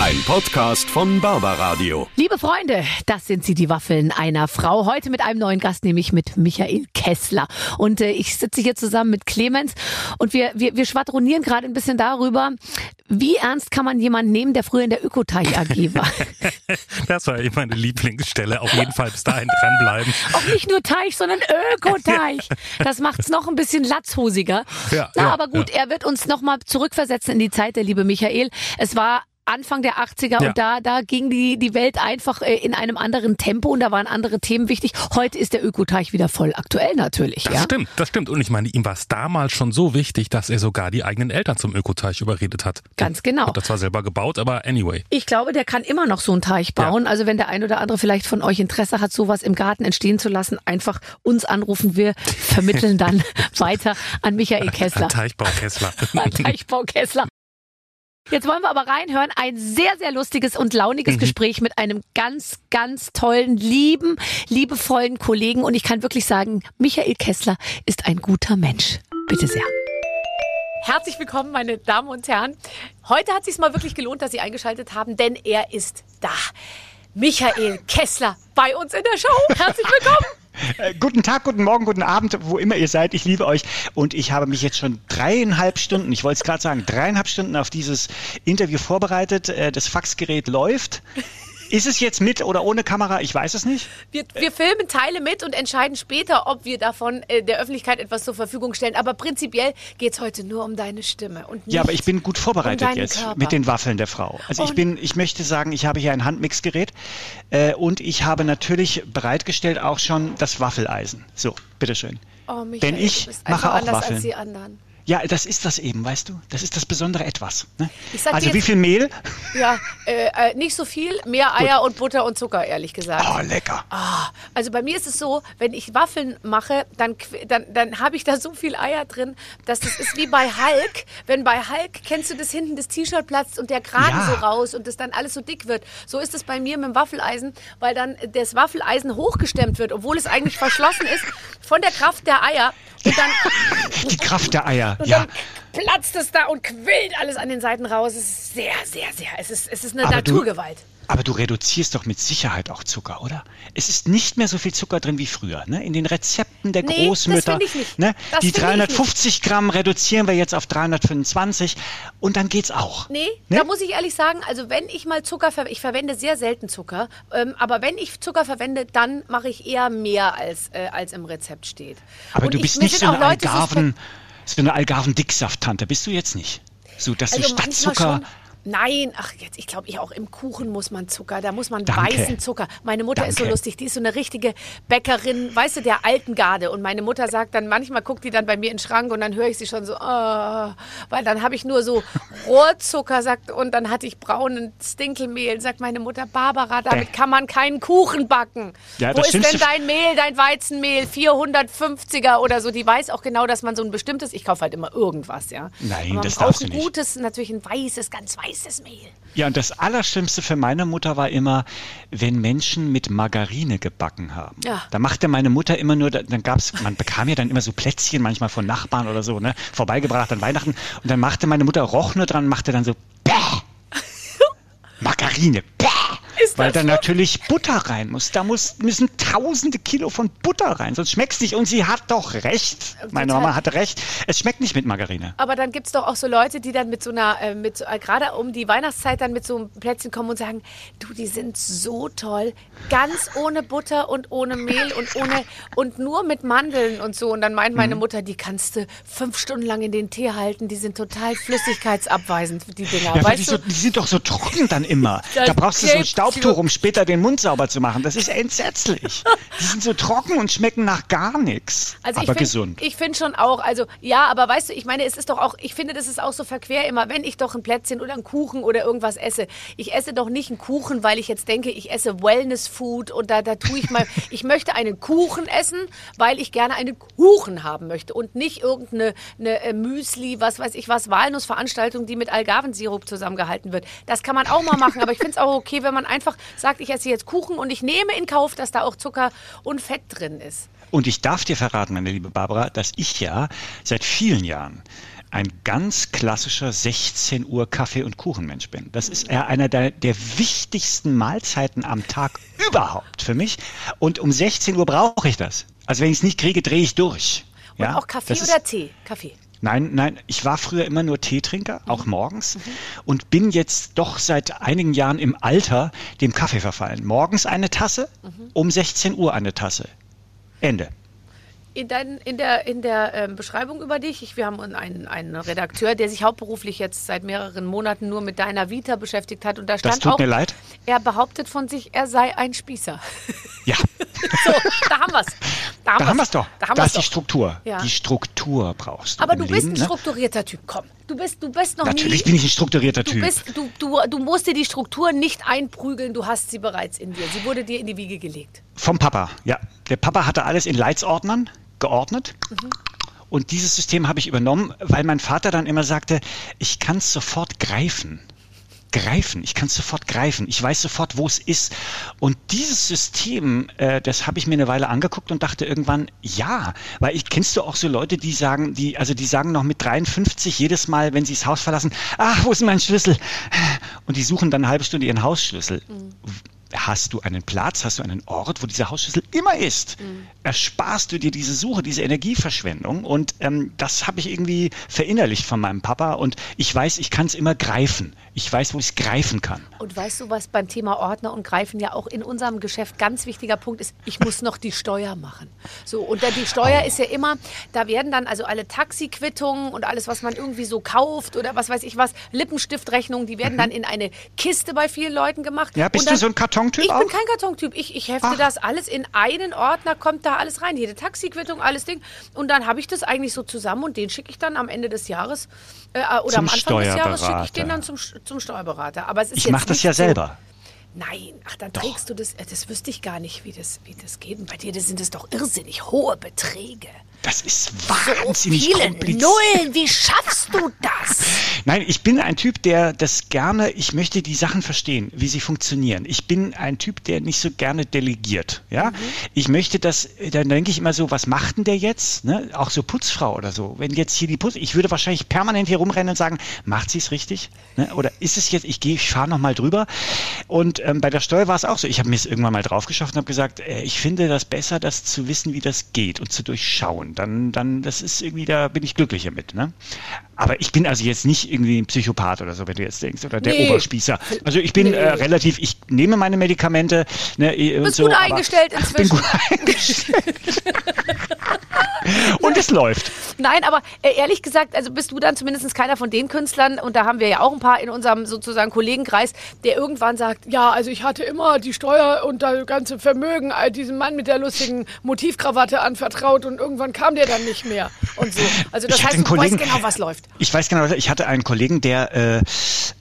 Ein Podcast von Barbaradio. Liebe Freunde, das sind sie, die Waffeln einer Frau. Heute mit einem neuen Gast, nämlich mit Michael Kessler. Und äh, ich sitze hier zusammen mit Clemens und wir, wir, wir schwadronieren gerade ein bisschen darüber, wie ernst kann man jemanden nehmen, der früher in der Ökoteich AG war. das war immer meine Lieblingsstelle. Auf jeden Fall bis dahin dranbleiben. Auch nicht nur Teich, sondern Ökoteich. Das macht's noch ein bisschen latzhosiger. Ja, Na, ja, aber gut, ja. er wird uns nochmal zurückversetzen in die Zeit, der liebe Michael. Es war Anfang der 80er ja. und da, da ging die, die Welt einfach äh, in einem anderen Tempo und da waren andere Themen wichtig. Heute ist der Ökoteich wieder voll aktuell natürlich. Das ja? stimmt, das stimmt. Und ich meine, ihm war es damals schon so wichtig, dass er sogar die eigenen Eltern zum Ökoteich überredet hat. Ganz genau. Hat er zwar selber gebaut, aber anyway. Ich glaube, der kann immer noch so einen Teich bauen. Ja. Also wenn der ein oder andere vielleicht von euch Interesse hat, sowas im Garten entstehen zu lassen, einfach uns anrufen. Wir vermitteln dann weiter an Michael Kessler. An Teichbau Kessler. an Teichbau Kessler. Jetzt wollen wir aber reinhören. Ein sehr, sehr lustiges und launiges mhm. Gespräch mit einem ganz, ganz tollen, lieben, liebevollen Kollegen. Und ich kann wirklich sagen, Michael Kessler ist ein guter Mensch. Bitte sehr. Herzlich willkommen, meine Damen und Herren. Heute hat es sich mal wirklich gelohnt, dass Sie eingeschaltet haben, denn er ist da. Michael Kessler bei uns in der Show. Herzlich willkommen. Äh, guten Tag, guten Morgen, guten Abend, wo immer ihr seid. Ich liebe euch. Und ich habe mich jetzt schon dreieinhalb Stunden, ich wollte es gerade sagen, dreieinhalb Stunden auf dieses Interview vorbereitet. Äh, das Faxgerät läuft. Ist es jetzt mit oder ohne Kamera? Ich weiß es nicht. Wir, wir filmen Teile mit und entscheiden später, ob wir davon äh, der Öffentlichkeit etwas zur Verfügung stellen. Aber prinzipiell geht es heute nur um deine Stimme. Und ja, aber ich bin gut vorbereitet um jetzt Körper. mit den Waffeln der Frau. Also ich bin, ich möchte sagen, ich habe hier ein Handmixgerät äh, und ich habe natürlich bereitgestellt auch schon das Waffeleisen. So, bitteschön. Oh, Michael, Denn ich mache auch Waffeln. Ja, das ist das eben, weißt du? Das ist das besondere Etwas. Ne? Also wie viel Mehl? Ja, äh, äh, nicht so viel, mehr Eier Gut. und Butter und Zucker, ehrlich gesagt. Oh, lecker. Oh, also bei mir ist es so, wenn ich Waffeln mache, dann, dann, dann habe ich da so viel Eier drin, dass das ist wie bei Hulk. Wenn bei Hulk, kennst du das hinten, das T-Shirt platzt und der Kragen ja. so raus und das dann alles so dick wird. So ist es bei mir mit dem Waffeleisen, weil dann das Waffeleisen hochgestemmt wird, obwohl es eigentlich verschlossen ist, von der Kraft der Eier. Und dann, Die Kraft der Eier, und ja. Dann platzt es da und quillt alles an den Seiten raus. Es ist sehr, sehr, sehr. Es ist, es ist eine Aber Naturgewalt. Du aber du reduzierst doch mit Sicherheit auch Zucker, oder? Es ist nicht mehr so viel Zucker drin wie früher. Ne? In den Rezepten der nee, Großmütter. Das ich nicht. Ne? Das die 350 Gramm reduzieren wir jetzt auf 325 und dann geht's auch. Nee, ne? da muss ich ehrlich sagen, also wenn ich mal Zucker verwende, ich verwende sehr selten Zucker, ähm, aber wenn ich Zucker verwende, dann mache ich eher mehr als, äh, als im Rezept steht. Aber und du bist ich, nicht so eine Algarven, so eine Algarven-Dicksaft-Tante, bist du jetzt nicht? So, dass also du statt Zucker Nein, ach jetzt, ich glaube, ich auch im Kuchen muss man Zucker, da muss man Danke. weißen Zucker. Meine Mutter Danke. ist so lustig, die ist so eine richtige Bäckerin, weißt du, der alten Garde. Und meine Mutter sagt dann, manchmal guckt die dann bei mir in den Schrank und dann höre ich sie schon so, oh, weil dann habe ich nur so Rohrzucker, sagt, und dann hatte ich braunen Stinkelmehl, sagt meine Mutter, Barbara, damit kann man keinen Kuchen backen. Ja, Wo ist denn dein Mehl, dein Weizenmehl, 450er oder so? Die weiß auch genau, dass man so ein bestimmtes, ich kaufe halt immer irgendwas, ja. Nein, das darfst du nicht. ein gutes, natürlich ein weißes, ganz weißes weißes Mehl. Ja, und das Allerschlimmste für meine Mutter war immer, wenn Menschen mit Margarine gebacken haben. Ja. Da machte meine Mutter immer nur, dann gab's, man bekam ja dann immer so Plätzchen manchmal von Nachbarn oder so, ne, vorbeigebracht an Weihnachten. Und dann machte meine Mutter, roch nur dran, machte dann so, Bäh! Margarine, Bäh! Weil da natürlich Butter rein muss. Da muss, müssen tausende Kilo von Butter rein, sonst schmeckt es nicht. Und sie hat doch recht. Meine Mama hatte recht. Es schmeckt nicht mit Margarine. Aber dann gibt es doch auch so Leute, die dann mit so einer, äh, mit so, äh, gerade um die Weihnachtszeit dann mit so einem Plätzchen kommen und sagen, du, die sind so toll. Ganz ohne Butter und ohne Mehl und ohne und nur mit Mandeln und so. Und dann meint meine mhm. Mutter, die kannst du fünf Stunden lang in den Tee halten. Die sind total flüssigkeitsabweisend, die Dinger. Ja, weißt die, so, die, sind doch so trocken dann immer. da brauchst du so ein Staubtuch Taschentuch, um später den Mund sauber zu machen. Das ist entsetzlich. Die sind so trocken und schmecken nach gar nichts. Also aber find, gesund. Ich finde schon auch, also ja, aber weißt du, ich meine, es ist doch auch, ich finde, das ist auch so verquer immer, wenn ich doch ein Plätzchen oder einen Kuchen oder irgendwas esse. Ich esse doch nicht einen Kuchen, weil ich jetzt denke, ich esse Wellness-Food und da, da tue ich mal, ich möchte einen Kuchen essen, weil ich gerne einen Kuchen haben möchte und nicht irgendeine eine äh, Müsli, was weiß ich was, Walnussveranstaltung, die mit Algarvensirup zusammengehalten wird. Das kann man auch mal machen, aber ich finde es auch okay, wenn man einfach sagt, ich esse jetzt Kuchen und ich nehme in Kauf, dass da auch Zucker und Fett drin ist. Und ich darf dir verraten, meine liebe Barbara, dass ich ja seit vielen Jahren ein ganz klassischer 16 Uhr Kaffee- und Kuchenmensch bin. Das ist eher einer der, der wichtigsten Mahlzeiten am Tag überhaupt für mich. Und um 16 Uhr brauche ich das. Also wenn ich es nicht kriege, drehe ich durch. Und ja? auch Kaffee das oder Tee? Kaffee. Nein, nein, ich war früher immer nur Teetrinker, auch mhm. morgens, mhm. und bin jetzt doch seit einigen Jahren im Alter dem Kaffee verfallen. Morgens eine Tasse, mhm. um 16 Uhr eine Tasse. Ende in, dein, in der, in der ähm, Beschreibung über dich, ich, wir haben einen, einen Redakteur, der sich hauptberuflich jetzt seit mehreren Monaten nur mit deiner Vita beschäftigt hat. Und da stand das tut auch, mir leid. Er behauptet von sich, er sei ein Spießer. Ja. so, da haben wir es. Da haben wir es doch. Da, da ist doch. die Struktur. Ja. Die Struktur brauchst du. Aber du bist Leben, ein ne? strukturierter Typ. Komm, du bist, du bist noch Natürlich nie, bin ich ein strukturierter du Typ. Bist, du, du, du musst dir die Struktur nicht einprügeln, du hast sie bereits in dir. Sie wurde dir in die Wiege gelegt. Vom Papa, ja. Der Papa hatte alles in Leitsordnern geordnet. Mhm. Und dieses System habe ich übernommen, weil mein Vater dann immer sagte, ich kann es sofort greifen. Greifen, ich kann es sofort greifen, ich weiß sofort, wo es ist. Und dieses System, äh, das habe ich mir eine Weile angeguckt und dachte irgendwann, ja, weil ich kennst du auch so Leute, die sagen, die, also die sagen noch mit 53 jedes Mal, wenn sie das Haus verlassen, ach, wo ist mein Schlüssel? Und die suchen dann eine halbe Stunde ihren Hausschlüssel. Mhm hast du einen Platz, hast du einen Ort, wo dieser Hausschlüssel immer ist, mhm. ersparst du dir diese Suche, diese Energieverschwendung. Und ähm, das habe ich irgendwie verinnerlicht von meinem Papa. Und ich weiß, ich kann es immer greifen. Ich weiß, wo ich es greifen kann. Und weißt du, was beim Thema Ordner und Greifen ja auch in unserem Geschäft ganz wichtiger Punkt ist? Ich muss noch die Steuer machen. So, und die Steuer oh. ist ja immer, da werden dann also alle Taxiquittungen und alles, was man irgendwie so kauft oder was weiß ich was, Lippenstiftrechnungen, die werden mhm. dann in eine Kiste bei vielen Leuten gemacht. Ja, bist dann, du so ein Karton? Kartontyp Ich auch? bin kein Kartontyp. Ich, ich hefte Ach. das alles in einen Ordner, kommt da alles rein. Jede Taxiquittung, alles Ding. Und dann habe ich das eigentlich so zusammen und den schicke ich dann am Ende des Jahres äh, oder zum am Anfang des Jahres schicke ich den dann zum, zum Steuerberater. Aber es ist ich mache das ja selber. Nein, ach, dann Doch. trägst du das. Äh, das wüsste ich gar nicht, wie das, wie das geht. Und bei dir das sind es doch irrsinnig hohe Beträge. Das ist wahnsinnig so kompliziert. Nullen, wie schaffst du das? Nein, ich bin ein Typ, der das gerne, ich möchte die Sachen verstehen, wie sie funktionieren. Ich bin ein Typ, der nicht so gerne delegiert. Ja, mhm. ich möchte das, dann denke ich immer so, was macht denn der jetzt? Ne? Auch so Putzfrau oder so. Wenn jetzt hier die Putz, ich würde wahrscheinlich permanent hier rumrennen und sagen, macht sie es richtig? Ne? Oder ist es jetzt, ich gehe, ich fahre nochmal drüber. Und ähm, bei der Steuer war es auch so. Ich habe mir es irgendwann mal drauf geschafft und habe gesagt, äh, ich finde das besser, das zu wissen, wie das geht und zu durchschauen dann, dann, das ist irgendwie, da bin ich glücklicher mit. Ne? Aber ich bin also jetzt nicht irgendwie ein Psychopath oder so, wenn du jetzt denkst, oder der nee. Oberspießer. Also ich bin nee. äh, relativ, ich nehme meine Medikamente. Ne, du bist so, gut eingestellt inzwischen. Bin gut eingestellt. und es läuft. Nein, aber äh, ehrlich gesagt, also bist du dann zumindest keiner von den Künstlern, und da haben wir ja auch ein paar in unserem sozusagen Kollegenkreis, der irgendwann sagt, ja, also ich hatte immer die Steuer und das ganze Vermögen all diesem Mann mit der lustigen Motivkrawatte anvertraut und irgendwann kam der dann nicht mehr und so. Also das ich heißt, du weißt genau, was läuft. Ich weiß genau, ich hatte einen Kollegen, der, äh,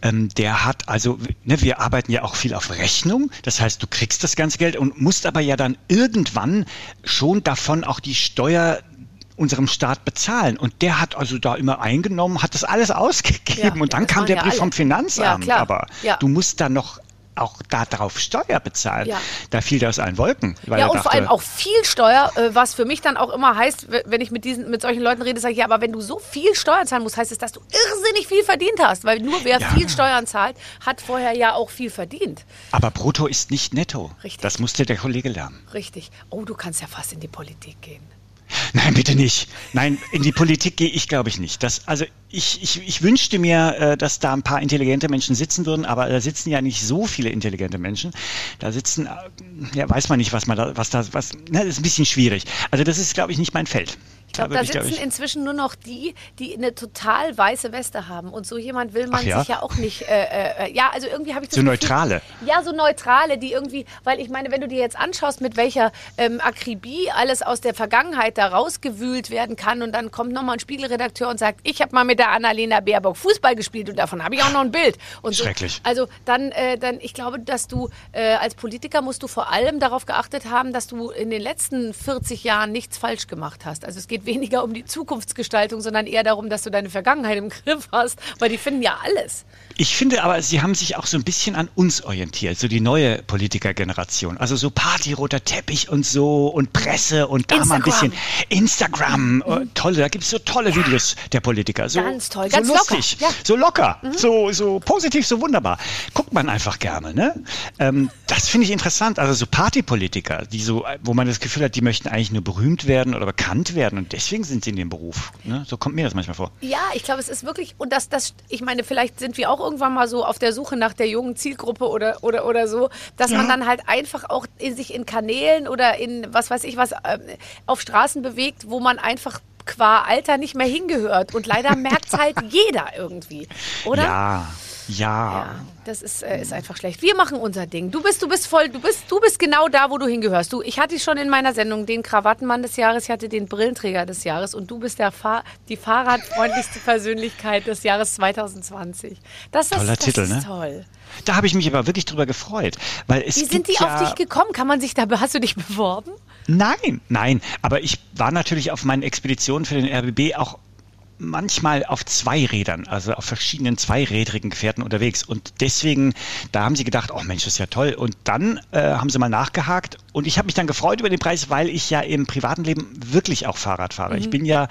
ähm, der hat, also ne, wir arbeiten ja auch viel auf Rechnung, das heißt, du kriegst das ganze Geld und musst aber ja dann irgendwann schon davon auch die Steuer unserem Staat bezahlen. Und der hat also da immer eingenommen, hat das alles ausgegeben ja, und dann kam der Brief ja vom Finanzamt. Ja, Aber du musst da noch auch darauf Steuer bezahlen. Ja. Da fiel das ein Wolken. ja, und dachte, vor allem auch viel Steuer, äh, was für mich dann auch immer heißt, wenn ich mit diesen, mit solchen Leuten rede, sage ich, ja, aber wenn du so viel Steuern zahlen musst, heißt es, dass du irrsinnig viel verdient hast. Weil nur wer ja. viel Steuern zahlt, hat vorher ja auch viel verdient. Aber brutto ist nicht netto. Richtig. Das musste der Kollege lernen. Richtig. Oh, du kannst ja fast in die Politik gehen. Nein, bitte nicht. Nein, in die Politik gehe ich, glaube ich, nicht. Das, also ich, ich, ich wünschte mir, äh, dass da ein paar intelligente Menschen sitzen würden, aber da sitzen ja nicht so viele intelligente Menschen. Da sitzen, äh, ja, weiß man nicht, was man da, was da, was, ne, das ist ein bisschen schwierig. Also das ist, glaube ich, nicht mein Feld. Ich glaube, da, sitzen ich, inzwischen nur noch die, die eine total weiße Weste haben. Und so jemand will man ja? sich ja auch nicht. Äh, äh, ja, also irgendwie habe ich das. So Gefühl, neutrale. Ja, so neutrale, die irgendwie, weil ich meine, wenn du dir jetzt anschaust, mit welcher ähm, Akribie alles aus der Vergangenheit da rausgewühlt werden kann und dann kommt nochmal ein Spiegelredakteur und sagt, ich habe mal mit der Annalena Baerbock Fußball gespielt und davon habe ich auch noch ein Bild. Und Schrecklich. So, also dann, äh, dann, ich glaube, dass du äh, als Politiker musst du vor allem darauf geachtet haben, dass du in den letzten 40 Jahren nichts falsch gemacht hast. Also es geht weniger um die Zukunftsgestaltung, sondern eher darum, dass du deine Vergangenheit im Griff hast, weil die finden ja alles. Ich finde aber, sie haben sich auch so ein bisschen an uns orientiert, so die neue Politikergeneration. Also so Party, roter Teppich und so und Presse und da Instagram. mal ein bisschen Instagram. Mhm. Oh, tolle, da gibt es so tolle ja. Videos der Politiker. So, ganz toll, so ganz lustig, locker. Ja. so locker, mhm. so, so positiv, so wunderbar. Guckt man einfach gerne. Ne? Ähm, das finde ich interessant. Also so Partypolitiker, die so, wo man das Gefühl hat, die möchten eigentlich nur berühmt werden oder bekannt werden und deswegen sind sie in dem Beruf. Ne? So kommt mir das manchmal vor. Ja, ich glaube, es ist wirklich, und das, das, ich meine, vielleicht sind wir auch irgendwann mal so auf der Suche nach der jungen Zielgruppe oder, oder, oder so, dass ja. man dann halt einfach auch in sich in Kanälen oder in was weiß ich was äh, auf Straßen bewegt, wo man einfach qua Alter nicht mehr hingehört. Und leider merkt es halt jeder irgendwie, oder? Ja. Ja. ja das ist, äh, ist einfach schlecht. Wir machen unser Ding. Du bist, du bist voll, du bist, du bist genau da, wo du hingehörst. Du, ich hatte schon in meiner Sendung den Krawattenmann des Jahres, ich hatte den Brillenträger des Jahres und du bist der Fahr die fahrradfreundlichste Persönlichkeit des Jahres 2020. Das, Toller das Titel, ist ne? toll. Da habe ich mich aber wirklich drüber gefreut, weil es Wie sind die ja auf dich gekommen? Kann man sich da, hast du dich beworben? Nein, nein, aber ich war natürlich auf meinen Expeditionen für den RBB auch manchmal auf zwei Rädern, also auf verschiedenen zweirädrigen Gefährten unterwegs. Und deswegen, da haben sie gedacht, oh Mensch, das ist ja toll. Und dann äh, haben sie mal nachgehakt und ich habe mich dann gefreut über den Preis, weil ich ja im privaten Leben wirklich auch Fahrrad fahre. Mhm. Ich bin ja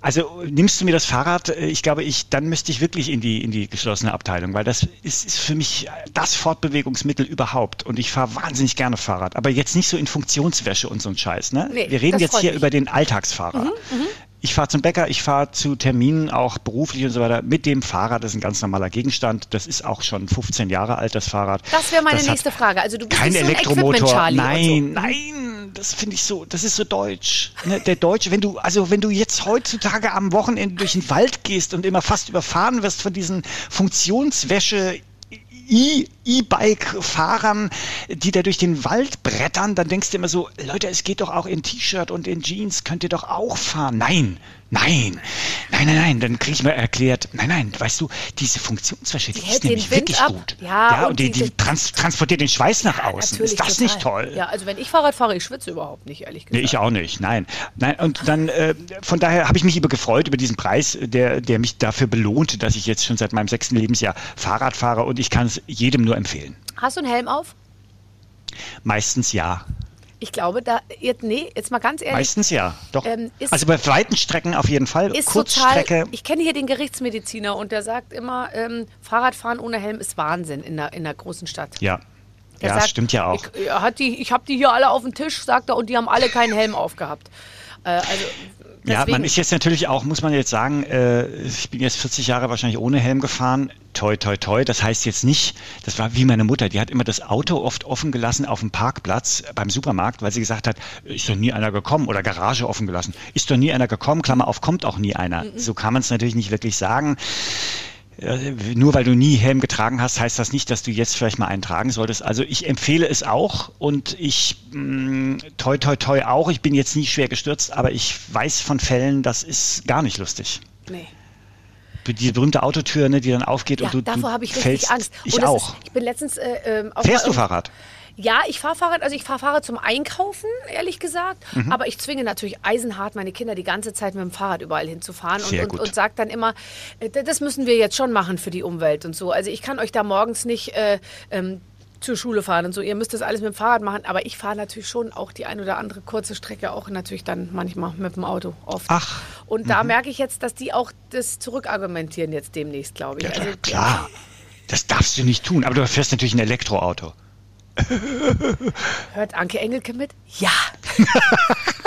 also nimmst du mir das Fahrrad, äh, ich glaube, ich, dann müsste ich wirklich in die, in die geschlossene Abteilung, weil das ist, ist für mich das Fortbewegungsmittel überhaupt. Und ich fahre wahnsinnig gerne Fahrrad, aber jetzt nicht so in Funktionswäsche und so ein Scheiß. Ne? Nee, Wir reden jetzt hier mich. über den Alltagsfahrer. Mhm, mhm. Ich fahre zum Bäcker, ich fahre zu Terminen, auch beruflich und so weiter, mit dem Fahrrad. Das ist ein ganz normaler Gegenstand. Das ist auch schon 15 Jahre alt, das Fahrrad. Das wäre meine das nächste Frage. Also du bist kein so Elektromotor. nein, so. nein, das finde ich so, das ist so deutsch. Ne? Der Deutsche, wenn du, also wenn du jetzt heutzutage am Wochenende durch den Wald gehst und immer fast überfahren wirst von diesen Funktionswäsche E-Bike-Fahrern, die da durch den Wald brettern, dann denkst du immer so, Leute, es geht doch auch in T-Shirt und in Jeans, könnt ihr doch auch fahren. Nein, Nein, nein, nein, nein. Dann kriege ich mal erklärt, nein, nein, weißt du, diese Funktionswäsche, die, die ist nämlich wirklich ab. gut. Ja, ja und, und die, die, die trans transportiert den Schweiß nach außen. Ist das total. nicht toll? Ja, also wenn ich Fahrrad fahre, ich schwitze überhaupt nicht, ehrlich gesagt. Nee, ich auch nicht, nein. nein und dann, äh, von daher habe ich mich über gefreut, über diesen Preis, der, der mich dafür belohnt, dass ich jetzt schon seit meinem sechsten Lebensjahr Fahrrad fahre und ich kann es jedem nur empfehlen. Hast du einen Helm auf? Meistens ja. Ich glaube, da, jetzt, nee, jetzt mal ganz ehrlich. Meistens ja, doch. Ähm, also bei weiten Strecken auf jeden Fall. Ist Kurzstrecke. Total, ich kenne hier den Gerichtsmediziner und der sagt immer, ähm, Fahrradfahren ohne Helm ist Wahnsinn in der, in der großen Stadt. Ja. Der ja, sagt, das stimmt ja auch. Ich, hat die, ich habe die hier alle auf dem Tisch, sagt er, und die haben alle keinen Helm aufgehabt. Äh, also ja, man ist jetzt natürlich auch, muss man jetzt sagen, äh, ich bin jetzt 40 Jahre wahrscheinlich ohne Helm gefahren. Toi, toi, toi. Das heißt jetzt nicht, das war wie meine Mutter, die hat immer das Auto oft offen gelassen auf dem Parkplatz beim Supermarkt, weil sie gesagt hat, ist doch nie einer gekommen oder Garage offen gelassen. Ist doch nie einer gekommen, Klammer auf, kommt auch nie einer. Mhm. So kann man es natürlich nicht wirklich sagen nur weil du nie Helm getragen hast, heißt das nicht, dass du jetzt vielleicht mal einen tragen solltest. Also ich empfehle es auch und ich mh, mm, toi toi toi auch. Ich bin jetzt nie schwer gestürzt, aber ich weiß von Fällen, das ist gar nicht lustig. Nee die berühmte Autotür, ne, die dann aufgeht ja, und du davor habe ich richtig Angst. Ich auch. Ist, ich bin letztens äh, äh, Fährst du Fahrrad? Ja, ich fahre Fahrrad, also ich fahre Fahrrad zum Einkaufen, ehrlich gesagt. Mhm. Aber ich zwinge natürlich eisenhart meine Kinder die ganze Zeit mit dem Fahrrad überall hinzufahren und, und, und sage dann immer, äh, das müssen wir jetzt schon machen für die Umwelt und so. Also ich kann euch da morgens nicht äh, ähm, zur Schule fahren und so. Ihr müsst das alles mit dem Fahrrad machen, aber ich fahre natürlich schon auch die ein oder andere kurze Strecke auch natürlich dann manchmal mit dem Auto oft. Ach. Und mhm. da merke ich jetzt, dass die auch das zurückargumentieren jetzt demnächst, glaube ich. Ja, also, klar. Ja. Das darfst du nicht tun, aber du fährst natürlich ein Elektroauto. Hört Anke Engelke mit? Ja.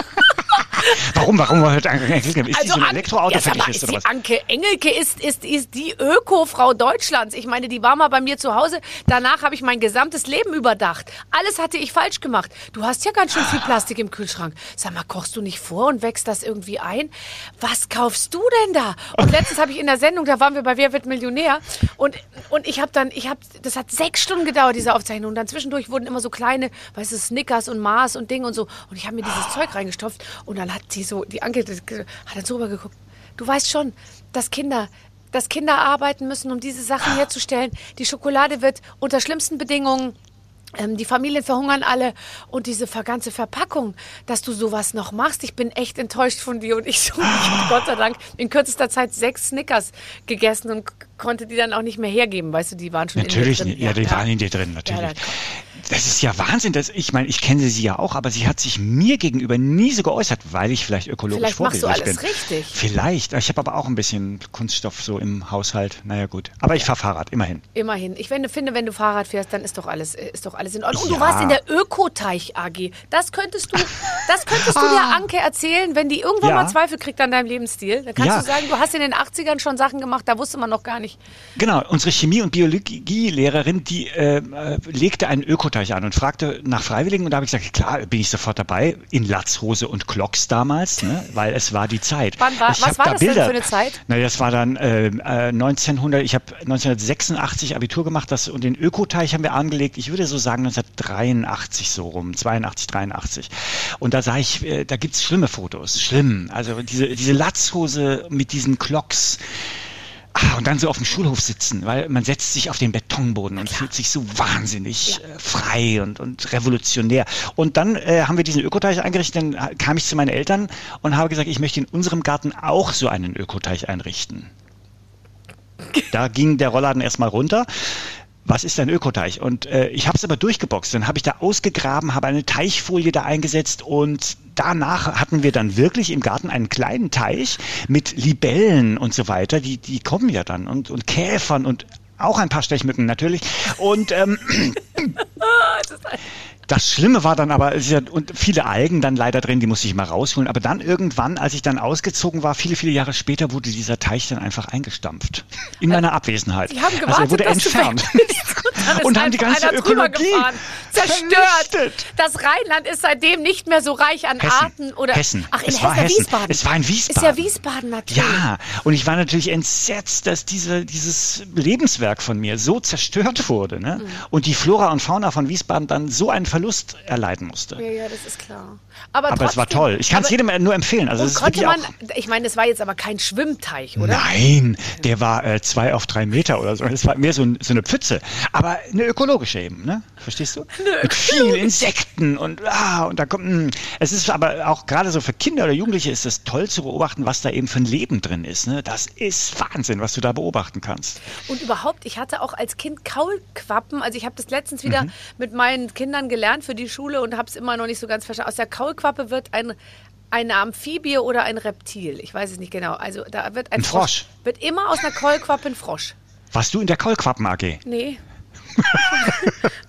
Warum, warum hört Anke Engelke? Ist also die so ein Elektroauto-Fetischist oder was? Anke Engelke ist, ist, ist die Öko-Frau Deutschlands. Ich meine, die war mal bei mir zu Hause. Danach habe ich mein gesamtes Leben überdacht. Alles hatte ich falsch gemacht. Du hast ja ganz schön viel Plastik im Kühlschrank. Sag mal, kochst du nicht vor und wächst das irgendwie ein? Was kaufst du denn da? Und letztens habe ich in der Sendung, da waren wir bei Wer wird Millionär und, und ich habe dann, ich habe, das hat sechs Stunden gedauert, diese Aufzeichnung. Und dann zwischendurch wurden immer so kleine, weißt du, Snickers und Mars und Ding und so. Und ich habe mir dieses Zeug reingestopft und dann hat sie so, die Anke hat dann so rübergeguckt. Du weißt schon, dass Kinder, dass Kinder arbeiten müssen, um diese Sachen herzustellen. Die Schokolade wird unter schlimmsten Bedingungen ähm, die Familien verhungern alle und diese ganze Verpackung, dass du sowas noch machst. Ich bin echt enttäuscht von dir und ich so, ich habe Gott sei Dank in kürzester Zeit sechs Snickers gegessen und konnte die dann auch nicht mehr hergeben, weißt du, die waren schon natürlich, in dir drin. Ja, die ja. waren in dir drin, natürlich. Ja, das ist ja Wahnsinn. Dass, ich meine, ich kenne sie ja auch, aber sie hat sich mir gegenüber nie so geäußert, weil ich vielleicht ökologisch vielleicht vorbildlich bin. Vielleicht machst du alles richtig. Vielleicht. Ich habe aber auch ein bisschen Kunststoff so im Haushalt. Naja, gut. Aber ich fahre Fahrrad, immerhin. Immerhin. Ich finde, wenn du Fahrrad fährst, dann ist doch alles, ist doch alles in Ordnung. Und ja. du warst in der Ökoteich AG. Das könntest du, das könntest du der Anke erzählen, wenn die irgendwann ja. mal Zweifel kriegt an deinem Lebensstil. Dann kannst ja. du sagen, du hast in den 80ern schon Sachen gemacht, da wusste man noch gar nicht. Genau. Unsere Chemie- und Biologielehrerin, die äh, äh legte einen Ökoteich an und fragte, nach Freiwilligen und da habe ich gesagt, klar, bin ich sofort dabei, in Latzhose und Glocks damals, ne, weil es war die Zeit. Wann war, ich was war da das Bilder. denn für eine Zeit? Na, das war dann äh, 1900, äh, ich habe 1986 Abitur gemacht das, und den Ökoteich haben wir angelegt, ich würde so sagen 1983 so rum, 82, 83. Und da sah ich, äh, da gibt's schlimme Fotos, schlimm. Also diese, diese Latzhose mit diesen Glocks, Ah, und dann so auf dem Schulhof sitzen, weil man setzt sich auf den Betonboden und fühlt sich so wahnsinnig ja. äh, frei und, und revolutionär. Und dann äh, haben wir diesen Ökoteich eingerichtet, dann kam ich zu meinen Eltern und habe gesagt, ich möchte in unserem Garten auch so einen Ökoteich einrichten. Da ging der Rollladen erstmal runter was ist ein Ökoteich? Und äh, ich habe es aber durchgeboxt. Dann habe ich da ausgegraben, habe eine Teichfolie da eingesetzt und danach hatten wir dann wirklich im Garten einen kleinen Teich mit Libellen und so weiter. Die, die kommen ja dann und, und Käfern und auch ein paar Stechmücken natürlich. Und ähm, Das Schlimme war dann aber, ist ja, und viele Algen dann leider drin, die musste ich mal rausholen. Aber dann irgendwann, als ich dann ausgezogen war, viele, viele Jahre später, wurde dieser Teich dann einfach eingestampft. In meiner Abwesenheit. Die haben gewartet, also er wurde entfernt. Und, haben die ganze Ökologie zerstört. Das Rheinland ist seitdem nicht mehr so reich an Hessen. Arten oder. Hessen. Ach, in es Hessen, war Hessen. Wiesbaden. Es war in Wiesbaden. Ist ja Wiesbaden natürlich. Ja, und ich war natürlich entsetzt, dass diese, dieses Lebenswerk von mir so zerstört wurde. Ne? Mhm. Und die Flora und Fauna von Wiesbaden dann so einen Verlust Verlust erleiden musste. Ja, ja, das ist klar. Aber, aber trotzdem, es war toll. Ich kann es jedem nur empfehlen. Also es konnte man, ich meine, es war jetzt aber kein Schwimmteich, oder? Nein, der war äh, zwei auf drei Meter oder so. Es war mehr so, so, eine Pfütze. Aber eine ökologische eben, ne? Verstehst du? Mit vielen Insekten und ah, und da kommt. Mh. Hm. Es ist aber auch gerade so für Kinder oder Jugendliche ist es toll zu beobachten, was da eben für ein Leben drin ist. Ne? Das ist Wahnsinn, was du da beobachten kannst. Und überhaupt, ich hatte auch als Kind Kaulquappen. Also ich habe das letztens wieder mhm. mit meinen Kindern gelernt für die Schule und habe es immer noch nicht so ganz verstanden. Aus der Kaulquappe wird ein eine Amphibie oder ein Reptil. Ich weiß es nicht genau. Also da wird ein, ein Frosch. Frosch. Wird immer aus einer Kaulquappe ein Frosch. Warst du in der Kaulquappen AG? Nee.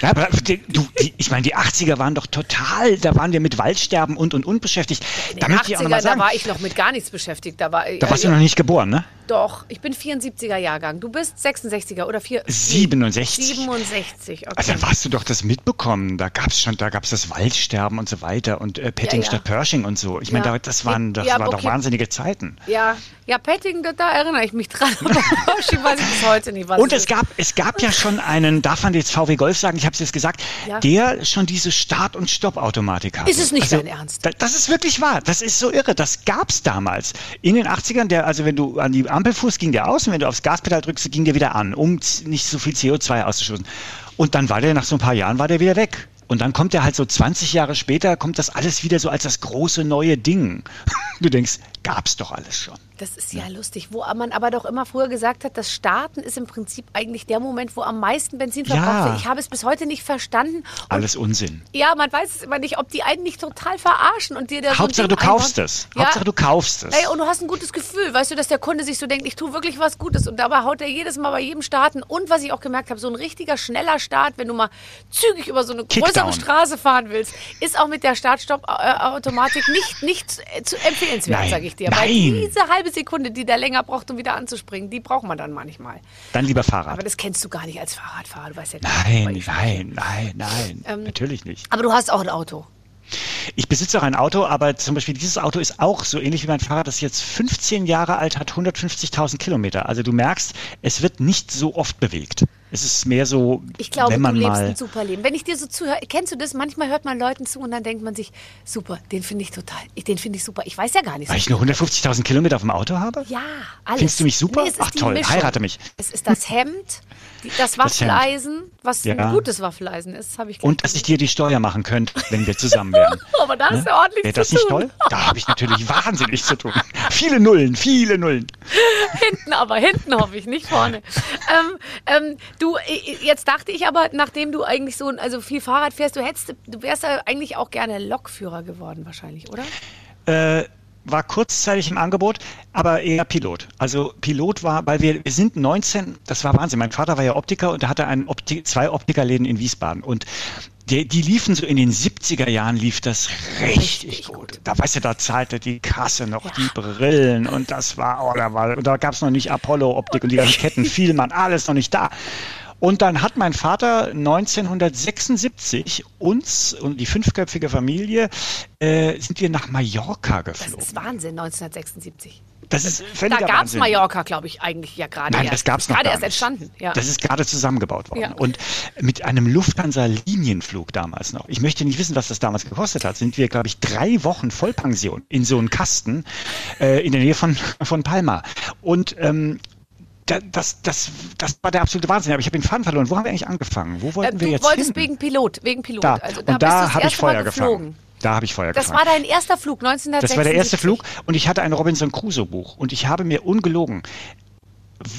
Ja, aber die, du, die, ich meine, die 80er waren doch total, da waren wir mit Waldsterben und und und beschäftigt. In den 80er, da war ich noch mit gar nichts beschäftigt. Da, war, da warst äh, du noch nicht geboren, ne? Doch, ich bin 74er Jahrgang. Du bist 66er oder 4, 67. 67, okay. Also dann warst du doch das mitbekommen. Da gab es schon, da gab es das Waldsterben und so weiter und äh, Petting ja, ja. statt Pershing und so. Ich meine, ja. das waren, das waren okay. doch wahnsinnige Zeiten. Ja, ja, Petting, da, da erinnere ich mich dran. Aber Pershing weiß ich bis heute nicht, was Und es gab, es gab ja schon einen, darf man jetzt VW Golf sagen, ich habe es jetzt gesagt, der schon diese Start- und Stoppautomatik hat. Ist es nicht also, dein Ernst? das ist wirklich wahr. Das ist so irre. Das gab es damals. In den 80ern, der, also wenn du an die Ampelfuß ging der aus und wenn du aufs Gaspedal drückst, ging der wieder an, um nicht so viel CO2 auszustoßen. Und dann war der nach so ein paar Jahren war der wieder weg. Und dann kommt er halt so 20 Jahre später, kommt das alles wieder so als das große neue Ding. Du denkst, gab's doch alles schon. Das ist ja, ja, lustig, wo man aber doch immer früher gesagt hat, das Starten ist im Prinzip eigentlich der Moment, wo am meisten Benzin verbraucht ja. wird. Ich habe es bis heute nicht verstanden. Und Alles Unsinn. Ja, man weiß es immer nicht, ob die einen nicht total verarschen und dir der Hauptsache so du kaufst es. Ja. Hauptsache du kaufst es. Ey, und du hast ein gutes Gefühl, weißt du, dass der Kunde sich so denkt, ich tue wirklich was Gutes und dabei haut er jedes Mal bei jedem Starten und was ich auch gemerkt habe, so ein richtiger schneller Start, wenn du mal zügig über so eine Kickdown. größere Straße fahren willst, ist auch mit der Start-Stopp-Automatik nicht, nicht zu empfehlenswert, sage ich dir. Nein. Weil diese halbe Sekunde, die der länger braucht, um wieder anzuspringen, die braucht man dann manchmal. Dann lieber Fahrrad. Aber das kennst du gar nicht als Fahrradfahrer. Du weißt ja nein, nicht, nein, nein, nein, ähm, natürlich nicht. Aber du hast auch ein Auto. Ich besitze auch ein Auto, aber zum Beispiel dieses Auto ist auch so ähnlich wie mein Fahrrad, das jetzt 15 Jahre alt hat, 150.000 Kilometer. Also du merkst, es wird nicht so oft bewegt. Es ist mehr so, ich glaube, wenn man du lebst mal ein super Leben. Wenn ich dir so zuhöre, kennst du das? Manchmal hört man Leuten zu und dann denkt man sich, super, den finde ich total, den finde ich super. Ich weiß ja gar nicht. Weil ich nur 150.000 Kilometer auf dem Auto habe? Ja, alles. Findest du mich super? Nee, Ach toll, Mischung. heirate mich. Es ist das Hemd, die, das Waffeleisen, was Ja. ein gutes Waffeleisen ist, habe ich Und dass ich dir die Steuer machen könnte, wenn wir zusammen wären. Aber da hast du ordentlich Wäre das nicht tun. toll? Da habe ich natürlich wahnsinnig zu tun. Viele Nullen, viele Nullen. Hinten aber, hinten hoffe ich, nicht vorne. ähm, ähm, du, jetzt dachte ich aber, nachdem du eigentlich so also viel Fahrrad fährst, du hättest, du wärst ja eigentlich auch gerne Lokführer geworden wahrscheinlich, oder? Äh, war kurzzeitig im Angebot, aber eher Pilot. Also Pilot war, weil wir, wir sind 19, das war Wahnsinn. Mein Vater war ja Optiker und er hatte einen Opti zwei Optikerläden in Wiesbaden und die, die liefen so in den 70er Jahren lief das richtig, Richtig gut. gut. Da weißt du, da zahlte die Kasse noch Ja. die Brillen und das war, oh, da war, und da gab es noch nicht Apollo Optik und die ganzen Ketten, Vielmann, alles noch nicht da. Und dann hat mein Vater 1976 uns und die fünfköpfige Familie äh, sind wir nach Mallorca Das geflogen. ist Wahnsinn, 1976. Das ist Da völliger gab es. Mallorca, glaube ich, eigentlich ja gerade Nein, erst. das gab es noch Gerade erst entstanden, ja. Das ist gerade zusammengebaut worden. Ja. Und mit einem Lufthansa-Linienflug damals noch. Ich möchte nicht wissen, was das damals gekostet hat. Sind wir, glaube ich, drei Wochen Vollpension in so einen Kasten äh, in der Nähe von, von Palma. Und ähm, da- das, das, das war der absolute Wahnsinn. Aber ich habe den Faden verloren. Wo haben wir eigentlich angefangen? Wo wollten Äh, wir du jetzt wolltest hin? wegen Pilot, wegen Pilot. da. Also, und bist du da habe ich Feuer geflogen. gefangen. Da habe ich Feuer Das gefangen. war dein erster Flug, 1976. Das war der erste Flug und ich hatte ein Robinson Crusoe Buch und ich habe mir ungelogen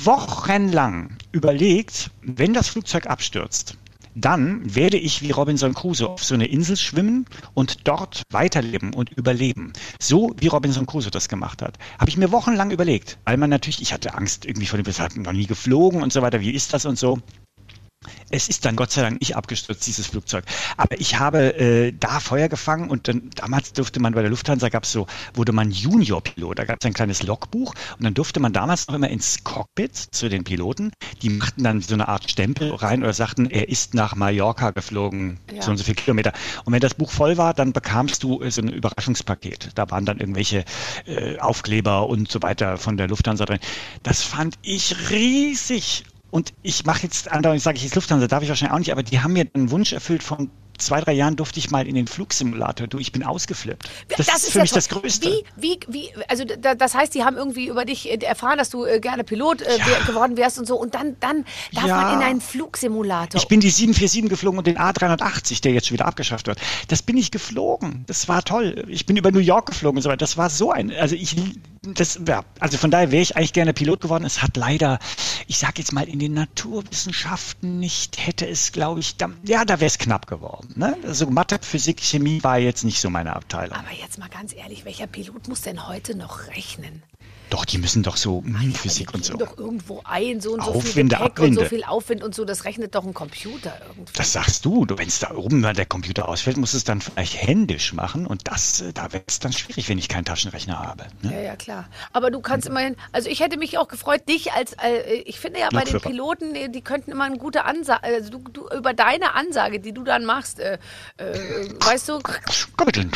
wochenlang überlegt, wenn das Flugzeug abstürzt, dann werde ich wie Robinson Crusoe auf so eine Insel schwimmen und dort weiterleben und überleben. So wie Robinson Crusoe das gemacht hat. Habe ich mir wochenlang überlegt, weil man natürlich, ich hatte Angst irgendwie vor dem, wir hatten noch nie geflogen und so weiter, wie ist das und so. Es ist dann Gott sei Dank nicht abgestürzt, dieses Flugzeug. Aber ich habe äh, da Feuer gefangen und dann damals durfte man bei der Lufthansa gab es so, wurde man Junior-Pilot. Da gab es ein kleines Logbuch und dann durfte man damals noch immer ins Cockpit zu den Piloten. Die machten dann so eine Art Stempel rein oder sagten, er ist nach Mallorca geflogen, Ja. so und so viele Kilometer. Und wenn das Buch voll war, dann bekamst du äh, so ein Überraschungspaket. Da waren dann irgendwelche äh, Aufkleber und so weiter von der Lufthansa drin. Das fand ich riesig. Und ich mache jetzt andauernd, sage ich jetzt Lufthansa, darf ich wahrscheinlich auch nicht, aber die haben mir einen Wunsch erfüllt von zwei, drei Jahren durfte ich mal in den Flugsimulator. Du, ich bin ausgeflippt. Das, ist für ja mich toll. das Größte. Wie, wie, wie, also da, das heißt, die haben irgendwie über dich äh, erfahren, dass du äh, gerne Pilot äh, Ja. geworden wärst und so. Und dann, dann darf Ja. man in einen Flugsimulator. Ich bin die 747 geflogen und den A380, der jetzt schon wieder abgeschafft wird. Das bin ich geflogen. Das war toll. Ich bin über New York geflogen und so weiter. Das war so ein, also ich, das, ja, also von daher wäre ich eigentlich gerne Pilot geworden. Es hat leider, ich sag jetzt mal, in den Naturwissenschaften nicht, hätte es, glaube ich, da, ja, da wäre es knapp geworden. Ne? Also Mathe, Physik, Chemie war jetzt nicht so meine Abteilung. Aber jetzt mal ganz ehrlich, welcher Pilot muss denn heute noch rechnen? Doch, die müssen doch so hm, Die Physik und so. doch irgendwo ein, so und so viel Aufwinde, Gepäck und so viel Aufwind und so. Das rechnet doch ein Computer irgendwie. Das sagst du. du Wenn es da oben mal der Computer ausfällt, musst du es dann vielleicht händisch machen. Und das, äh, da wäre es dann schwierig, wenn ich keinen Taschenrechner habe. Ne? Ja, ja, klar. Aber du kannst immerhin, also ich hätte mich auch gefreut, dich als, äh, ich finde ja bei den. Piloten, die, könnten immer eine gute Ansage, also du, du, über deine Ansage, die du dann machst, äh, äh, weißt du, Kapitän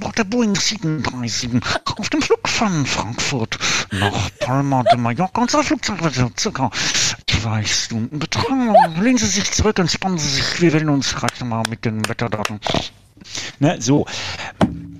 Bord der Boeing 737 auf dem Flug von Frankfurt nach Palma de Mallorca. Unser Flugzeug wird circa zwei Stunden betragen. Lehnen Sie sich zurück, entspannen Sie sich. Wir wählen uns gleich nochmal mit den Wetterdaten. Ne, so.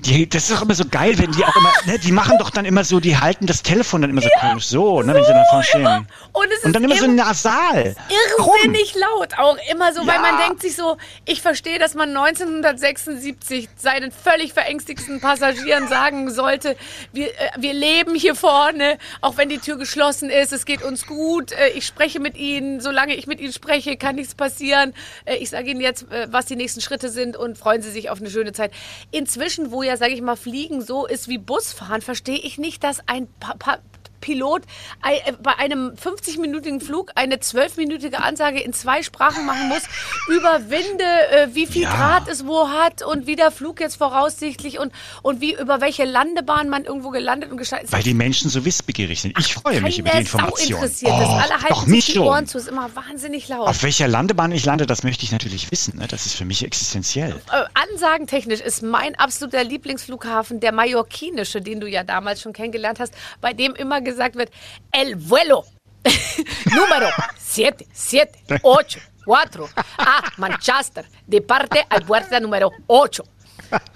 Die, das ist doch immer so geil, wenn die auch immer, ne, die machen doch dann immer so, die halten das Telefon dann immer so komisch, so, ne, wenn sie dann vorne stehen. Und es Und dann immer so nasal. irrsinnig laut auch immer so, weil Ja. man denkt sich so, ich verstehe, dass man 1976 seinen völlig verängstigten Passagieren sagen sollte, wir, äh, wir leben hier vorne, auch wenn die Tür geschlossen ist, es geht uns gut, äh, ich spreche mit Ihnen, solange ich mit Ihnen spreche, kann nichts passieren. Äh, ich sage Ihnen jetzt, was die nächsten Schritte sind und freuen Sie sich auf eine schöne Zeit. Inzwischen, wo ja, sage ich mal, Fliegen so ist wie Busfahren, verstehe ich nicht, dass ein pa pa Pilot äh, bei einem 50-minütigen Flug eine 12-minütige Ansage in zwei Sprachen machen muss über Winde, äh, wie viel Ja. Grad es wo hat und wie der Flug jetzt voraussichtlich und, und wie über welche Landebahn man irgendwo gelandet und gestartet ist. Weil die Menschen so wissbegierig sind. Ich freue mich über die Information. interessiert das. Alle halten sich die. Ohren zu. ist immer wahnsinnig laut. Auf welcher Landebahn ich lande, das möchte ich natürlich wissen. Ne? Das ist für mich existenziell. äh, ansagentechnisch ist mein absoluter Lieblingsflughafen der mallorquinische, den du ja damals schon kennengelernt hast, bei dem immer gesagt wird, El Vuelo. Número 7, 7, 8, 4. Ah, Manchester. De parte al puerta número 8.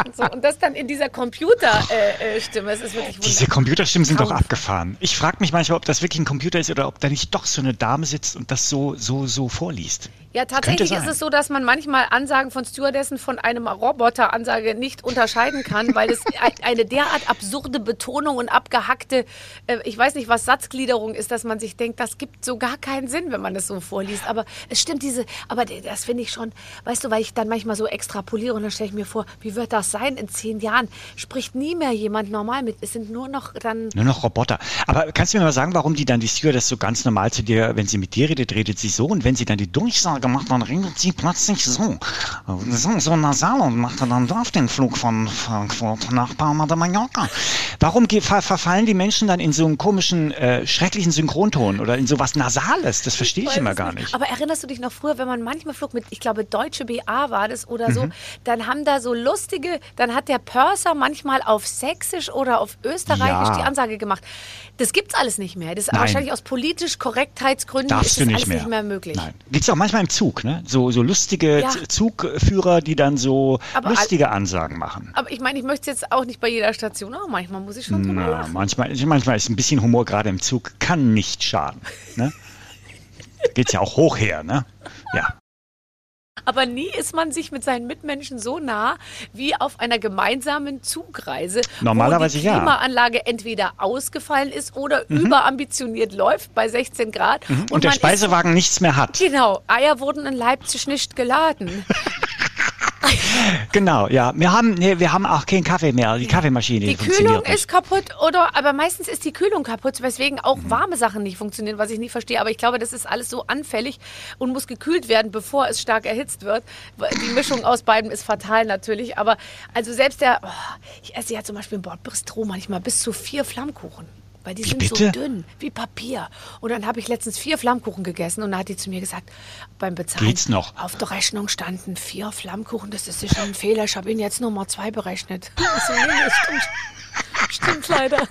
Und, so, und das dann in dieser Computerstimme. Äh, es ist wirklich wunderbar. Diese Computerstimmen sind doch abgefahren. Ich frage mich manchmal, ob das wirklich ein Computer ist oder ob da nicht doch so eine Dame sitzt und das so, so, so vorliest. Ja, tatsächlich ist es so, dass man manchmal Ansagen von Stewardessen von einem Roboteransage nicht unterscheiden kann, weil es eine derart absurde Betonung und abgehackte, äh, ich weiß nicht, was Satzgliederung ist, dass man sich denkt, das gibt so gar keinen Sinn, wenn man es so vorliest. Aber es stimmt diese, aber das finde ich schon, weißt du, weil ich dann manchmal so extrapoliere und dann stelle ich mir vor, wie wird das sein in zehn Jahren? Spricht nie mehr jemand normal mit. Es sind nur noch dann. Nur noch Roboter. Aber kannst du mir mal sagen, warum die dann die Stewardess so ganz normal zu dir, wenn sie mit dir redet, redet sie so und wenn sie dann die Durchsage gemacht, dann redet sie plötzlich so. So, so nasal und macht dann dort den Flug von Frankfurt nach Palma de Mallorca. Warum ver verfallen die Menschen dann in so einen komischen, äh, schrecklichen Synchronton oder in so was Nasales? Das verstehe ich, ich immer gar nicht. nicht. Aber erinnerst du dich noch früher, wenn man manchmal flog mit, ich glaube, Deutsche BA war das oder so, mhm. dann haben da so lustige, dann hat der Purser manchmal auf Sächsisch oder auf Österreichisch ja. die Ansage gemacht. Das gibt's alles nicht mehr. Das ist Nein. wahrscheinlich aus politisch Korrektheitsgründen Darfst ist das alles mehr. nicht mehr möglich. Nein. Gibt's auch manchmal im Zug, ne? So, so lustige ja. Zugführer, die dann so aber lustige Ansagen machen. Aber ich meine, ich möchte es jetzt auch nicht bei jeder Station, aber manchmal muss ich schon drüber Na, Manchmal, manchmal ist ein bisschen Humor gerade im Zug, kann nicht schaden. Ne? Geht's ja auch hoch her, ne? Ja aber nie ist man sich mit seinen Mitmenschen so nah wie auf einer gemeinsamen Zugreise. Normalerweise wo die Klimaanlage ja. entweder ausgefallen ist oder mhm. überambitioniert läuft bei 16 Grad. Mhm. Und, und der Speisewagen ist, nichts mehr hat. Genau, Eier wurden in Leipzig nicht geladen. genau, ja. Wir haben, nee, wir haben auch keinen Kaffee mehr. Die Kaffeemaschine Die Kühlung ist kaputt, oder? Aber meistens ist die Kühlung kaputt, weswegen auch mhm. warme Sachen nicht funktionieren, was ich nicht verstehe. Aber ich glaube, das ist alles so anfällig und muss gekühlt werden, bevor es stark erhitzt wird. Die Mischung aus beiden ist fatal natürlich. Aber also selbst der, oh, ich esse ja zum Beispiel im Bordbistro manchmal bis zu vier Flammkuchen. Weil die wie sind bitte? so dünn, wie Papier. Und dann habe ich letztens vier Flammkuchen gegessen und dann hat die zu mir gesagt, beim Bezahlen. Geht's noch? Auf der Rechnung standen vier Flammkuchen, das ist sicher ein Fehler. Ich habe Ihnen jetzt Nummer zwei berechnet. Also, nee, stimmt. Stimmt leider.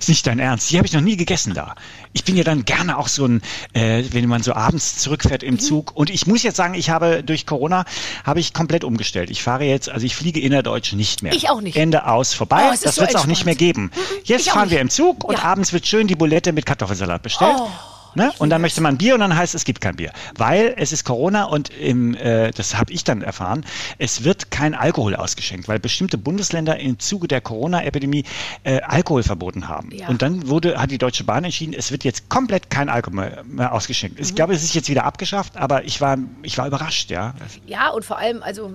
ist nicht dein Ernst. Die habe ich noch nie gegessen da. Ich bin ja dann gerne auch so ein, äh, wenn man so abends zurückfährt im mhm. Zug. Und ich muss jetzt sagen, ich habe durch Corona habe ich komplett umgestellt. Ich fahre jetzt, also ich fliege innerdeutsch nicht mehr. Ich auch nicht. Ende aus, vorbei. Oh, das so wird es auch nicht mehr geben. Mhm, jetzt fahren wir im Zug und ja. abends wird schön die Bulette mit Kartoffelsalat bestellt. Oh. Ne? Und dann möchte man Bier und dann heißt es, es gibt kein Bier. Weil es ist Corona und im, äh, das habe ich dann erfahren, es wird kein Alkohol ausgeschenkt, weil bestimmte Bundesländer im Zuge der Corona-Epidemie äh, Alkohol verboten haben. Ja. Und dann wurde, hat die Deutsche Bahn entschieden, es wird jetzt komplett kein Alkohol mehr, mehr ausgeschenkt. Mhm. Ich glaube, es ist jetzt wieder abgeschafft, aber ich war, ich war überrascht, ja. Ja, und vor allem, also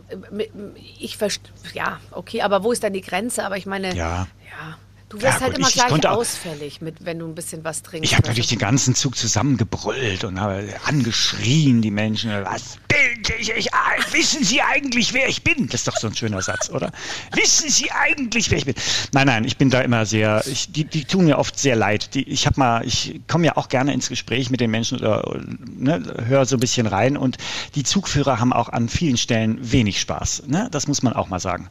ich verstehe, ja, okay, aber wo ist dann die Grenze? Aber ich meine, ja. ja Du wirst ja, halt immer ich, gleich ich ausfällig, mit, wenn du ein bisschen was trinkst. Ich habe natürlich den ganzen Zug zusammengebrüllt und habe angeschrien, die Menschen. Was bilde ich euch ein? Wissen Sie eigentlich, wer ich bin? Das ist doch so ein schöner Satz, oder? Wissen Sie eigentlich, wer ich bin? Nein, nein, ich bin da immer sehr, ich, die, die tun mir oft sehr leid. Die, ich habe mal, ich komme ja auch gerne ins Gespräch mit den Menschen oder ne, höre so ein bisschen rein und die Zugführer haben auch an vielen Stellen wenig Spaß. Ne? Das muss man auch mal sagen.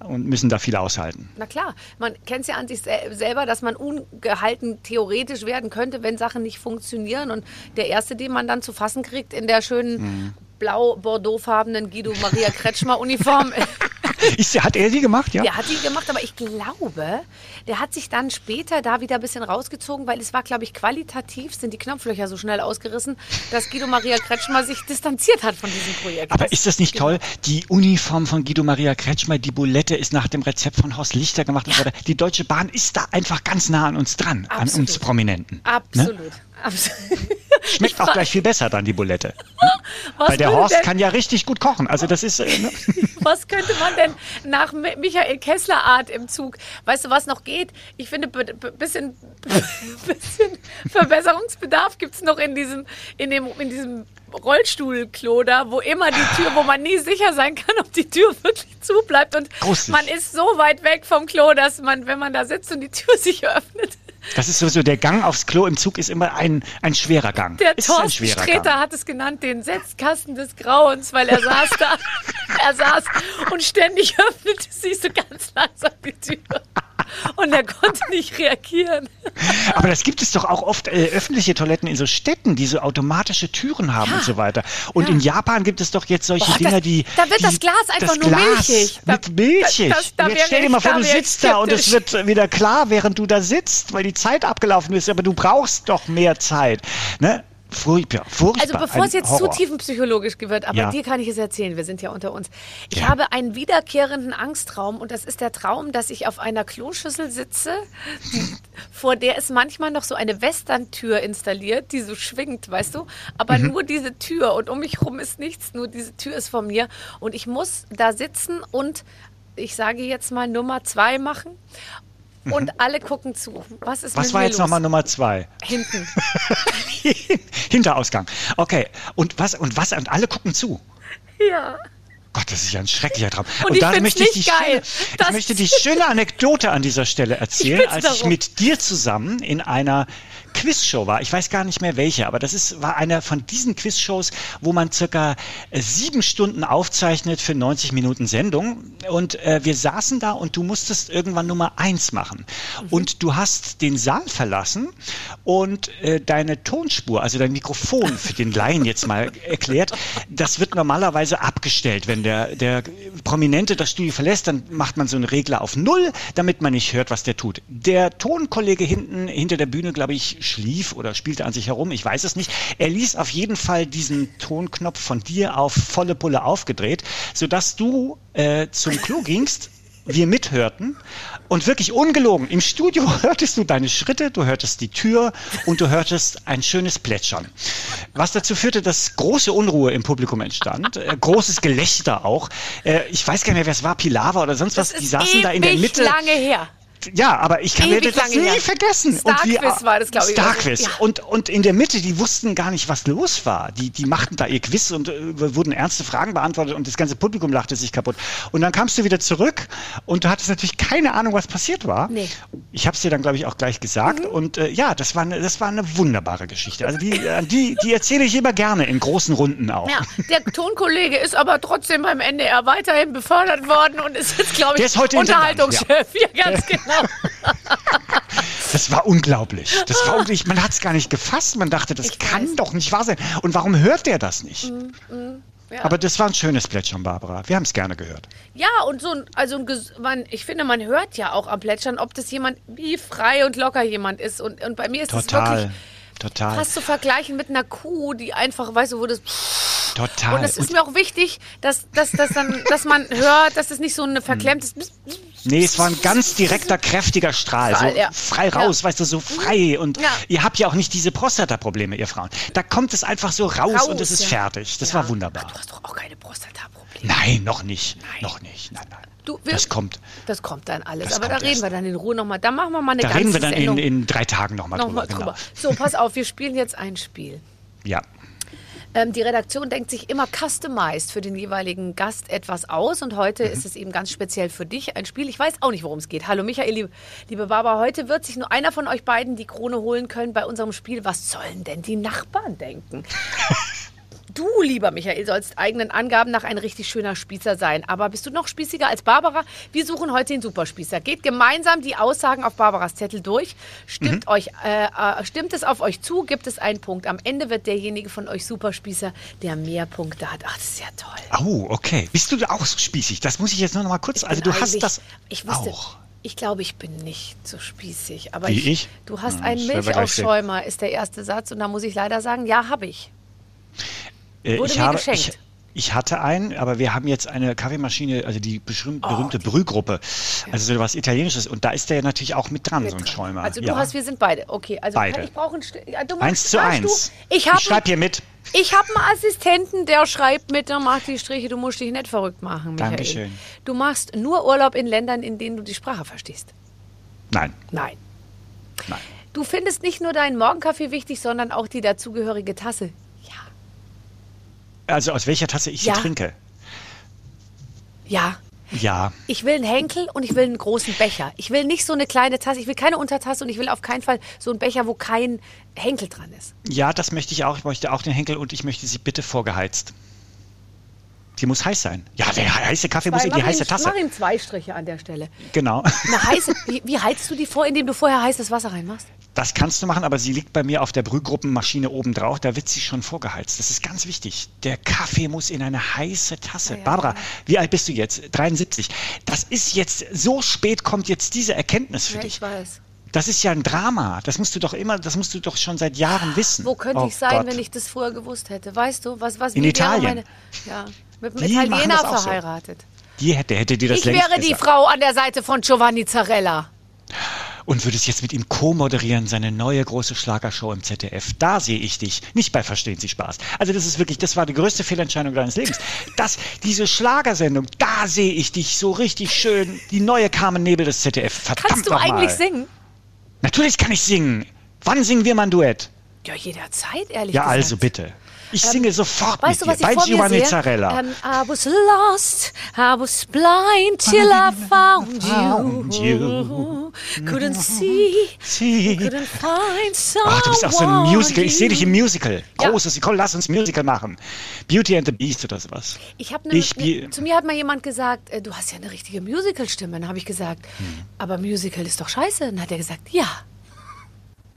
Ja. Und müssen da viel aushalten. Na klar, man kennt es ja an sich sich selber, dass man ungehalten theoretisch werden könnte, wenn Sachen nicht funktionieren. Und der erste, den man dann zu fassen kriegt in der schönen mhm. blau-bordeauxfarbenen Guido Maria Kretschmer Uniform Ist, hat er sie gemacht, ja? Der hat sie gemacht, aber ich glaube, der hat sich dann später da wieder ein bisschen rausgezogen, weil es war, glaube ich, qualitativ sind die Knopflöcher so schnell ausgerissen, dass Guido Maria Kretschmer sich distanziert hat von diesem Projekt. Aber das ist das nicht genau. toll? Die Uniform von Guido Maria Kretschmer, die Bulette ist nach dem Rezept von Horst Lichter gemacht ja. worden. Die Deutsche Bahn ist da einfach ganz nah an uns dran, Absolut. an uns Prominenten. Ne? Absolut. Ne? Schmeckt auch gleich viel besser dann die Bulette. Weil der Horst denn, kann ja richtig gut kochen. Also das ist. Äh, ne? Was könnte man denn nach Michael Kessler Art im Zug? Weißt du, was noch geht? Ich finde, ein bisschen, bisschen Verbesserungsbedarf gibt es noch in diesem, in dem, in diesem Rollstuhlklo da, wo immer die Tür, wo man nie sicher sein kann, ob die Tür wirklich zu bleibt. Und Großig. man ist so weit weg vom Klo, dass man, wenn man da sitzt und die Tür sich öffnet, das ist sowieso, der Gang aufs Klo im Zug ist immer ein, ein schwerer Gang. Der Thorsten Sträter hat es genannt, den Setzkasten des Grauens, weil er saß da, er saß und ständig öffnete sich so ganz langsam die Tür. Und er konnte nicht reagieren. Aber das gibt es doch auch oft äh, öffentliche Toiletten in so Städten, die so automatische Türen haben ja. und so weiter. Und ja. in Japan gibt es doch jetzt solche Boah, Dinger, die. Da wird die, das Glas einfach das nur Glas milchig. Mit milchig. Das, das, jetzt stell dir mal vor, du sitzt da und es wird wieder klar, während du da sitzt, weil die Zeit abgelaufen ist. Aber du brauchst doch mehr Zeit. Ne? Furchtbar, furchtbar. Also bevor es jetzt Horror. zu tiefenpsychologisch wird, aber ja. dir kann ich es erzählen, wir sind ja unter uns. Ich ja. habe einen wiederkehrenden Angsttraum und das ist der Traum, dass ich auf einer Kloschüssel sitze, vor der ist manchmal noch so eine Western-Tür installiert, die so schwingt, weißt du? Aber mhm. nur diese Tür und um mich herum ist nichts, nur diese Tür ist von mir und ich muss da sitzen und ich sage jetzt mal Nummer zwei machen und mhm. alle gucken zu. Was ist Was war jetzt nochmal Nummer zwei? Hinten. Hinterausgang. Okay. Und was, und was, und alle gucken zu? Ja. Gott, das ist ja ein schrecklicher Traum. Und, und ich da möchte ich, die schöne, ich möchte die schöne Anekdote an dieser Stelle erzählen, ich als darum. ich mit dir zusammen in einer Quizshow war. Ich weiß gar nicht mehr welche, aber das ist, war eine von diesen Quizshows, wo man circa äh, sieben Stunden aufzeichnet für 90 Minuten Sendung. Und äh, wir saßen da und du musstest irgendwann Nummer eins machen. Mhm. Und du hast den Saal verlassen und äh, deine Tonspur, also dein Mikrofon für den Laien jetzt mal erklärt, das wird normalerweise abgestellt. Wenn der, der Prominente das Studio verlässt, dann macht man so einen Regler auf Null, damit man nicht hört, was der tut. Der Tonkollege hinten, hinter der Bühne, glaube ich, schlief oder spielte an sich herum, ich weiß es nicht. Er ließ auf jeden Fall diesen Tonknopf von dir auf volle Pulle aufgedreht, sodass du äh, zum Klo gingst wir mithörten und wirklich ungelogen, im Studio hörtest du deine Schritte, du hörtest die Tür und du hörtest ein schönes Plätschern. Was dazu führte, dass große Unruhe im Publikum entstand, äh, großes Gelächter auch. Äh, ich weiß gar nicht mehr, wer es war, Pilava oder sonst was, die saßen da in der Mitte. lange her ja, aber ich kann Ewig das nie her. vergessen. Starquiz war das, glaube ich. Starquiz. Ja. Und, und in der Mitte, die wussten gar nicht, was los war. Die, die machten da ihr Quiz und äh, wurden ernste Fragen beantwortet und das ganze Publikum lachte sich kaputt. Und dann kamst du wieder zurück und du hattest natürlich keine Ahnung, was passiert war. Nee. Ich habe es dir dann, glaube ich, auch gleich gesagt. Mhm. Und äh, ja, das war, eine, das war eine wunderbare Geschichte. Also die, die, die erzähle ich immer gerne in großen Runden auch. Ja, der Tonkollege ist aber trotzdem beim NDR weiterhin befördert worden und ist jetzt, glaube ich, Unterhaltungschef. Ja. ja, ganz genau. Das war unglaublich. Das war unglaublich. Man hat es gar nicht gefasst. Man dachte, das ich kann weiß. doch nicht wahr sein. Und warum hört der das nicht? Mm, mm, ja. Aber das war ein schönes Plätschern, Barbara. Wir haben es gerne gehört. Ja, und so ein, also ein, man, ich finde, man hört ja auch am Plätschern, ob das jemand, wie frei und locker jemand ist. Und, und bei mir ist es wirklich Total. fast zu vergleichen mit einer Kuh, die einfach, weißt du, wo das Total. Und es ist und mir auch wichtig, dass, dass, dass, dann, dass man hört, dass es nicht so ein verklemmtes. Nee, es war ein ganz direkter, kräftiger Strahl. Strahl so ja. frei raus, ja. weißt du, so frei. Und ja. ihr habt ja auch nicht diese Prostata-Probleme, ihr Frauen. Da kommt es einfach so raus, raus und es ist fertig. Das war wunderbar. Ach, du hast doch auch keine Prostata-Probleme. Nein, noch nicht. Nein. Noch nicht. Nein, nein. Du, wir, das kommt. Das kommt dann alles. Aber da reden erst. wir dann in Ruhe nochmal. Da machen wir mal eine da ganze reden wir dann in, in, drei Tagen nochmal noch drüber. Mal drüber. Genau. So, pass auf, wir spielen jetzt ein Spiel. Ja. Ähm, die Redaktion denkt sich immer customized für den jeweiligen Gast etwas aus und heute mhm. ist es eben ganz speziell für dich ein Spiel. Ich weiß auch nicht, worum es geht. Hallo Michael, liebe, liebe Barbara, heute wird sich nur einer von euch beiden die Krone holen können bei unserem Spiel. Was sollen denn die Nachbarn denken? Du, lieber Michael, sollst eigenen Angaben nach ein richtig schöner Spießer sein. Aber bist du noch spießiger als Barbara? Wir suchen heute den Superspießer. Geht gemeinsam die Aussagen auf Barbaras Zettel durch. Stimmt, mhm. euch, äh, äh, stimmt es auf euch zu, gibt es einen Punkt. Am Ende wird derjenige von euch Superspießer, der mehr Punkte hat. Ach, das ist ja toll. Oh, okay. Bist du auch so spießig? Das muss ich jetzt nur noch mal kurz. Also du hast das ich wusste, auch. Ich glaube, ich bin nicht so spießig. Aber Wie ich, ich? Du hast ja, einen Milchaufschäumer, ist der erste Satz. Und da muss ich leider sagen, ja, habe ich. Äh, Wurde ich mir habe, geschenkt. Ich, ich hatte einen, aber wir haben jetzt eine Kaffeemaschine, also die berühmte oh, Brühgruppe, also so was Italienisches. Und da ist der natürlich auch mit dran, mit so ein Schäumer. Also du ja. hast, wir sind beide. Okay, also beide. ich brauche ein Stück. Ja, eins zu eins. Du, ich, ich schreibe hier mit. Ich habe einen Assistenten, der schreibt mit, der macht die Striche. Du musst dich nicht verrückt machen, Michael. Dankeschön. Du machst nur Urlaub in Ländern, in denen du die Sprache verstehst. Nein. Nein. Nein. Du findest nicht nur deinen Morgenkaffee wichtig, sondern auch die dazugehörige Tasse. Also aus welcher Tasse ich ja. sie trinke? Ja. Ja. Ich will einen Henkel und ich will einen großen Becher. Ich will nicht so eine kleine Tasse, ich will keine Untertasse und ich will auf keinen Fall so einen Becher, wo kein Henkel dran ist. Ja, das möchte ich auch. Ich möchte auch den Henkel und ich möchte sie bitte vorgeheizt. Die muss heiß sein. Ja, der heiße Kaffee muss in die heiße Tasse. Mach ihm zwei Striche an der Stelle. Genau. Eine heiße, wie, wie heizt du die vor, indem du vorher heißes Wasser reinmachst? Das kannst du machen, aber sie liegt bei mir auf der Brühgruppenmaschine oben drauf. Da wird sie schon vorgeheizt. Das ist ganz wichtig. Der Kaffee muss in eine heiße Tasse. Ja, ja, Barbara, ja. wie alt bist du jetzt? 73. Das ist jetzt, so spät kommt jetzt diese Erkenntnis für dich. Ich weiß. Das ist ja ein Drama. Das musst du doch immer, das musst du doch schon seit Jahren wissen. Wo könnte oh ich sein, Gott. wenn ich das früher gewusst hätte? Weißt du, was, was in Italien? Meine, ja, mit einem die Italiener verheiratet. So. Die hätte, hätte dir das Ich wäre die Frau an der Seite von Giovanni Zarella und würdest jetzt mit ihm co-moderieren, seine neue große Schlagershow im ZDF. Da sehe ich dich, nicht bei Verstehen Sie Spaß. Also das ist wirklich, das war die größte Fehlentscheidung deines Lebens. Das, diese Schlagersendung, da sehe ich dich so richtig schön, die neue Carmen Nebel des ZDF. Verdammt Kannst du eigentlich singen? Natürlich kann ich singen. Wann singen wir mal ein Duett? Ja, jederzeit, ehrlich ja, gesagt. Ja, also bitte. Ich ähm, singe sofort weißt mit du, was dir. Ich bei Mozzarella. Um, I was lost, I was blind till I found you. Couldn't see, see. couldn't find someone. Oh, du bist auch so ein Musical. Ich sehe dich im Musical. Großes. Ja. Komm, lass uns Musical machen. Beauty and the Beast oder sowas. Ich habe ne, ne, zu mir hat mal jemand gesagt, äh, du hast ja eine richtige Musical-Stimme. Dann habe ich gesagt, hm. aber Musical ist doch scheiße. Dann hat er gesagt, ja.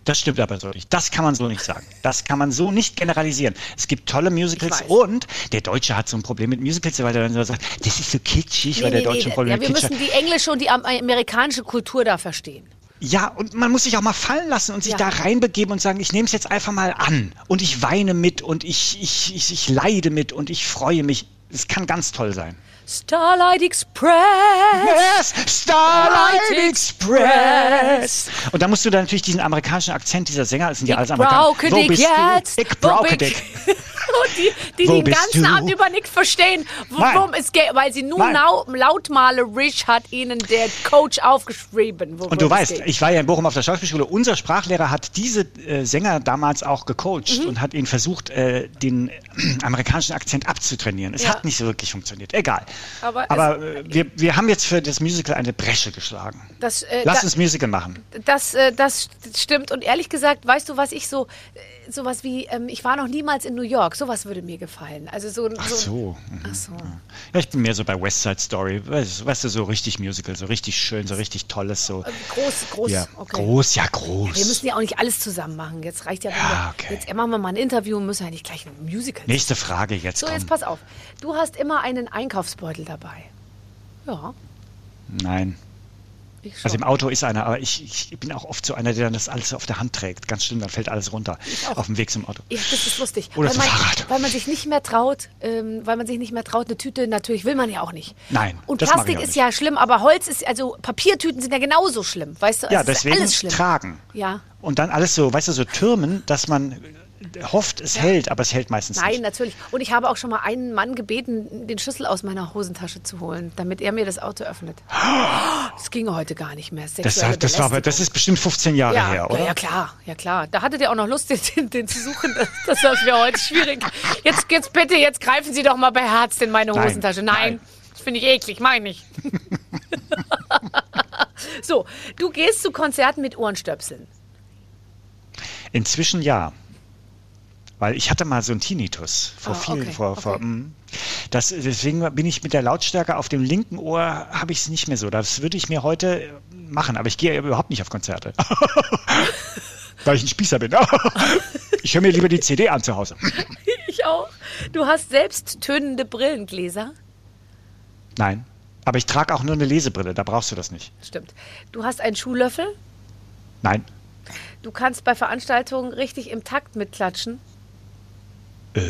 Das stimmt aber so nicht. Das kann man so nicht sagen. Das kann man so nicht generalisieren. Es gibt tolle Musicals und der Deutsche hat so ein Problem mit Musicals, weil er dann so sagt, das ist so kitschig, nee, weil der Deutsche nee, Problem ja, wir müssen die englische und die amerikanische Kultur da verstehen. Ja, und man muss sich auch mal fallen lassen und sich ja. da reinbegeben und sagen, ich nehme es jetzt einfach mal an und ich weine mit und ich, ich, ich, ich leide mit und ich freue mich. Es kann ganz toll sein. Starlight Express. Yes, Starlight Express. Und da musst du dann natürlich diesen amerikanischen Akzent dieser Sänger, das sind ja alles Amerikaner. Wo bist jetzt? du? Ich brauche dich. Die, die den ganzen Abend über nichts verstehen, worum es geht, weil sie nur lau lautmalerisch hat ihnen der Coach aufgeschrieben. Und du weißt, geht. ich war ja in Bochum auf der Schauspielschule, unser Sprachlehrer hat diese äh, Sänger damals auch gecoacht mhm. und hat ihnen versucht, äh, den äh, amerikanischen Akzent abzutrainieren. Es ja. hat nicht so wirklich funktioniert. Egal. Aber, Aber äh, wir, wir haben jetzt für das Musical eine Bresche geschlagen. Das, äh, Lass da, uns Musical machen. Das, äh, das stimmt. Und ehrlich gesagt, weißt du, was ich so, sowas wie, ähm, ich war noch niemals in New York. Sowas würde mir gefallen. Also so, so, Ach so. Mhm. Ach so. Ja, ich bin mehr so bei West Side Story. Weißt, weißt, du, so richtig Musical, so richtig schön, so richtig tolles. So. Äh, groß, groß. Ja, okay. Groß, ja, groß. Wir müssen ja auch nicht alles zusammen machen. Jetzt reicht ja, ja okay. Jetzt machen wir mal ein Interview und müssen ja nicht gleich ein Musical. Nächste Frage jetzt. So, komm. jetzt pass auf. Du hast immer einen Einkaufsbeutel dabei. Ja. Nein. Also im Auto ist einer, aber ich, ich, bin auch oft so einer, der das alles auf der Hand trägt. Ganz schlimm, dann fällt alles runter auf dem Weg zum Auto. Ja, das ist lustig. Oder weil zum man, Fahrrad. Weil man sich nicht mehr traut, ähm, weil man sich nicht mehr traut, eine Tüte, natürlich will man ja auch nicht. Nein. Und Plastik ist ja schlimm, aber Holz ist, also Papiertüten sind ja genauso schlimm, weißt du? Also ja, deswegen tragen. Ja. Und dann alles so, weißt du, so Türmen, dass man hofft, es ja. hält, aber es hält meistens Nein, nicht. Nein, natürlich. Und ich habe auch schon mal einen Mann gebeten, den Schlüssel aus meiner Hosentasche zu holen, damit er mir das Auto öffnet. Das ging heute gar nicht mehr. Das, das, war, das ist bestimmt 15 Jahre ja, her, oder? Ja, ja, klar, ja klar. Da hatte der auch noch Lust, den, den zu suchen. Das, das wäre heute schwierig. Jetzt, jetzt bitte, jetzt greifen Sie doch mal bei Herz in meine Hosentasche. Nein, nein. das finde ich eklig, meine ich. so, du gehst zu Konzerten mit Ohrenstöpseln. Inzwischen ja. Weil ich hatte mal so einen Tinnitus vor oh, vielen, okay, vor, vor, okay. Mm. das, deswegen bin ich mit der Lautstärke auf dem linken Ohr, habe ich es nicht mehr so. Das würde ich mir heute machen, aber ich gehe überhaupt nicht auf Konzerte. Weil ich ein Spießer bin. ich höre mir lieber die CD an zu Hause. ich auch. Du hast selbst tönende Brillengläser? Nein. Aber ich trage auch nur eine Lesebrille, da brauchst du das nicht. Stimmt. Du hast einen Schuhlöffel? Nein. Du kannst bei Veranstaltungen richtig im Takt mitklatschen? Äh,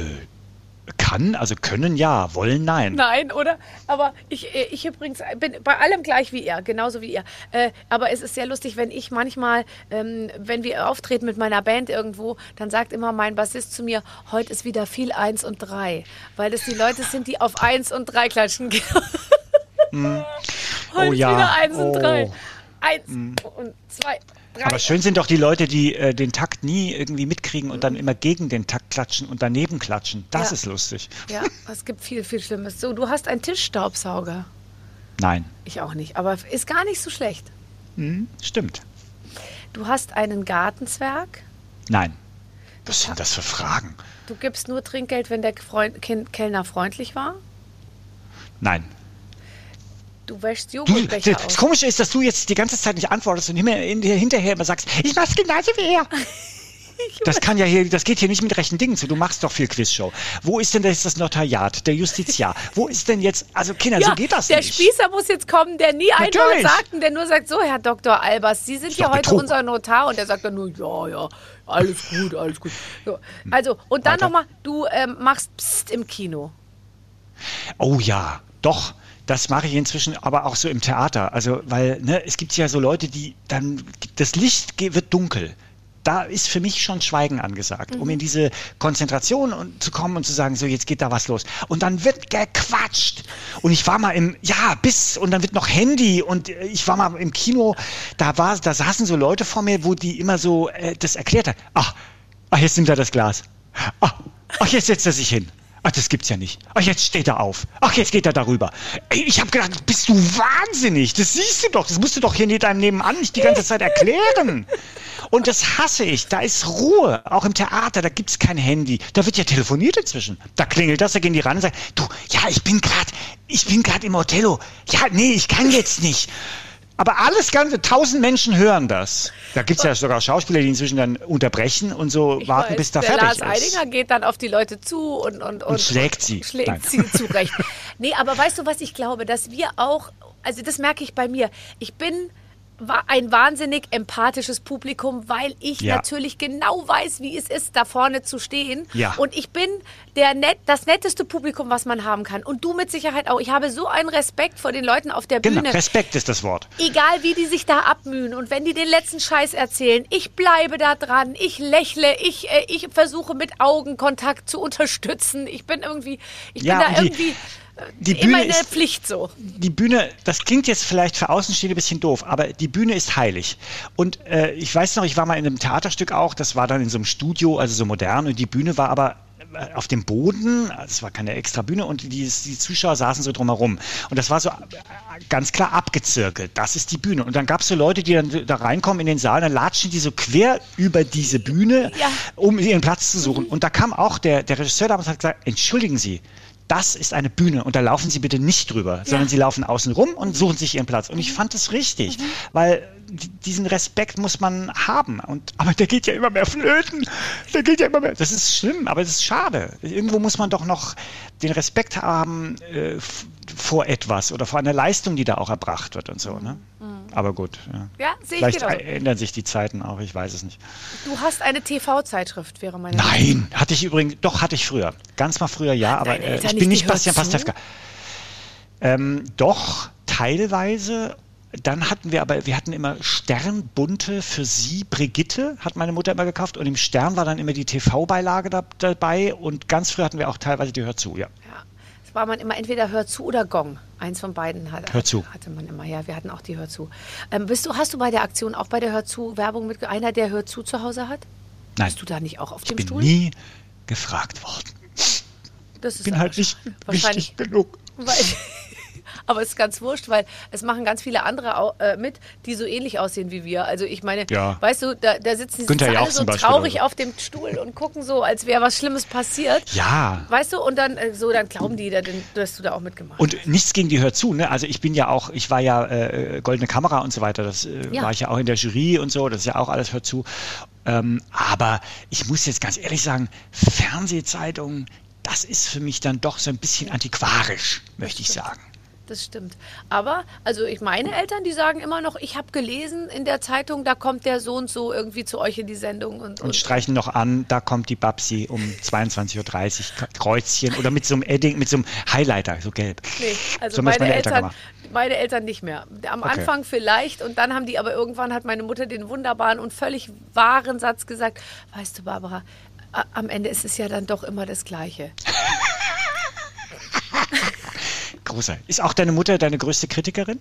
kann, also können ja, wollen nein. Nein, oder? Aber ich, äh, ich übrigens bin bei allem gleich wie ihr, genauso wie ihr. Äh, aber es ist sehr lustig, wenn ich manchmal, ähm, wenn wir auftreten mit meiner Band irgendwo, dann sagt immer mein Bassist zu mir, heute ist wieder viel eins und drei, weil das die Leute sind, die auf eins und drei klatschen. Heute oh ja. wieder eins oh. und drei. Eins mm. und zwei. Drei. Aber schön sind doch die Leute, die äh, den Takt nie irgendwie mitkriegen und dann immer gegen den Takt klatschen und daneben klatschen. Das ja. ist lustig. Ja, es gibt viel, viel Schlimmes. So, du hast einen Tischstaubsauger. Nein. Ich auch nicht, aber ist gar nicht so schlecht. Hm, stimmt. Du hast einen Gartenzwerg. Nein. Was sind das für Fragen? Du gibst nur Trinkgeld, wenn der Freund, Kellner freundlich war. Nein. Du wäschst Joghurtbecher du, Das Komische ist, dass du jetzt die ganze Zeit nicht antwortest und hinterher immer sagst, ich mach's genauso wie er. Das kann ja hier, das geht hier nicht mit rechten Dingen zu. Du machst doch viel Quizshow. Wo ist denn jetzt das Notariat, der Justiziar? Wo ist denn jetzt, also Kinder, ja, so geht das der nicht. Der Spießer muss jetzt kommen, der nie ein Wort sagt und der nur sagt, so Herr Dr. Albers, Sie sind ja heute Betrug. unser Notar und der sagt dann nur, ja, ja, alles gut, alles gut. So. Also, und dann nochmal, du ähm, machst Psst im Kino. Oh ja, doch. Das mache ich inzwischen aber auch so im Theater. Also, weil ne, es gibt ja so Leute, die dann, das Licht wird dunkel da ist für mich schon Schweigen angesagt, mhm. um in diese Konzentration zu kommen und zu sagen, so jetzt geht da was los. Und dann wird gequatscht. Und ich war mal im, ja, bis, und dann wird noch Handy und ich war mal im Kino, da war, da saßen so Leute vor mir, wo die immer so äh, das erklärt haben. Ach, ach, jetzt nimmt er das Glas. Ach, ach, jetzt setzt er sich hin. Ach, das gibt's ja nicht. Ach, jetzt steht er auf. Ach, jetzt geht er darüber. Ey, ich habe gedacht, bist du wahnsinnig? Das siehst du doch. Das musst du doch hier neben deinem Nebenan nicht die ganze Zeit erklären. Und das hasse ich. Da ist Ruhe. Auch im Theater, da gibt's kein Handy. Da wird ja telefoniert inzwischen. Da klingelt das, da gehen die ran und sagen, du, ja, ich bin gerade, ich bin gerade im Othello. Ja, nee, ich kann jetzt nicht. Aber alles ganze, tausend Menschen hören das. Da gibt es ja sogar Schauspieler, die inzwischen dann unterbrechen und so ich warten, weiß, bis da der fertig Lars ist. Eidinger geht dann auf die Leute zu und, und, und, und schlägt sie. Schlägt Nein. sie zurecht. nee, aber weißt du, was ich glaube? Dass wir auch, also das merke ich bei mir. Ich bin ein wahnsinnig empathisches Publikum, weil ich ja. natürlich genau weiß, wie es ist, da vorne zu stehen. Ja. Und ich bin der net, das netteste Publikum, was man haben kann. Und du mit Sicherheit auch. Ich habe so einen Respekt vor den Leuten auf der genau, Bühne. Respekt ist das Wort. Egal, wie die sich da abmühen und wenn die den letzten Scheiß erzählen, ich bleibe da dran, ich lächle, ich, äh, ich versuche mit Augenkontakt zu unterstützen. Ich bin irgendwie, ich ja, bin da irgendwie die Bühne immer eine ist, Pflicht so. Die Bühne, das klingt jetzt vielleicht für Außenstehende ein bisschen doof, aber die Bühne ist heilig. Und äh, ich weiß noch, ich war mal in einem Theaterstück auch, das war dann in so einem Studio, also so modern, und die Bühne war aber äh, auf dem Boden, es war keine extra Bühne und die, die Zuschauer saßen so drumherum. Und das war so äh, ganz klar abgezirkelt. Das ist die Bühne. Und dann gab es so Leute, die dann da reinkommen in den Saal, dann latschen die so quer über diese Bühne, ja. um ihren Platz zu suchen. Und da kam auch der, der Regisseur damals hat gesagt, entschuldigen Sie, das ist eine Bühne und da laufen Sie bitte nicht drüber, ja. sondern Sie laufen außen rum und suchen sich Ihren Platz. Und ich fand das richtig, mhm. weil diesen Respekt muss man haben. Und, aber der geht ja immer mehr flöten. Der geht ja immer mehr. Das ist schlimm, aber es ist schade. Irgendwo muss man doch noch den Respekt haben äh, vor etwas oder vor einer Leistung, die da auch erbracht wird und so. Ne? Aber gut. Ja, ja sehe ich Vielleicht ändern sich die Zeiten auch, ich weiß es nicht. Du hast eine TV-Zeitschrift, wäre meine Nein, Frage. hatte ich übrigens, doch hatte ich früher. Ganz mal früher ja, aber äh, ich bin nicht Bastian Pastewka. Ähm, doch, teilweise dann hatten wir aber, wir hatten immer Sternbunte für sie, Brigitte, hat meine Mutter immer gekauft und im Stern war dann immer die TV-Beilage da, dabei und ganz früh hatten wir auch teilweise die Hör zu, ja. Ja, war man immer entweder Hör zu oder Gong. Eins von beiden hat, Hör zu. hatte man immer, ja, wir hatten auch die Hör zu. Ähm, bist du, hast du bei der Aktion auch bei der Hör zu Werbung mit einer, der Hör zu zu Hause hat? Nein. Bist du da nicht auch auf ich dem bin Stuhl? nie gefragt worden. Das ist bin halt nicht wichtig genug. Weil, aber es ist ganz wurscht, weil es machen ganz viele andere äh, mit, die so ähnlich aussehen wie wir. Also ich meine, ja. weißt du, da, da sitzen die alle so traurig so. auf dem Stuhl und gucken so, als wäre was Schlimmes passiert. Ja. Weißt du, und dann äh, so, dann glauben die, dass du da auch mitgemacht und hast. Und nichts gegen die hört zu, ne? Also ich bin ja auch, ich war ja äh, goldene Kamera und so weiter, das äh, ja. war ich ja auch in der Jury und so, das ist ja auch alles hört zu. Ähm, aber ich muss jetzt ganz ehrlich sagen, Fernsehzeitungen, das ist für mich dann doch so ein bisschen antiquarisch, möchte ich sagen das stimmt. Aber, also ich meine Eltern, die sagen immer noch, ich habe gelesen in der Zeitung, da kommt der Sohn so irgendwie zu euch in die Sendung. Und, und, und streichen noch an, da kommt die Babsi um 22.30 Uhr, Kreuzchen oder mit so einem Edding, mit so einem Highlighter, so gelb. Nee, also so meine, meine, Eltern, Eltern meine Eltern nicht mehr. Am okay. Anfang vielleicht und dann haben die, aber irgendwann hat meine Mutter den wunderbaren und völlig wahren Satz gesagt, weißt du Barbara, am Ende ist es ja dann doch immer das Gleiche. Großer. Ist auch deine Mutter deine größte Kritikerin?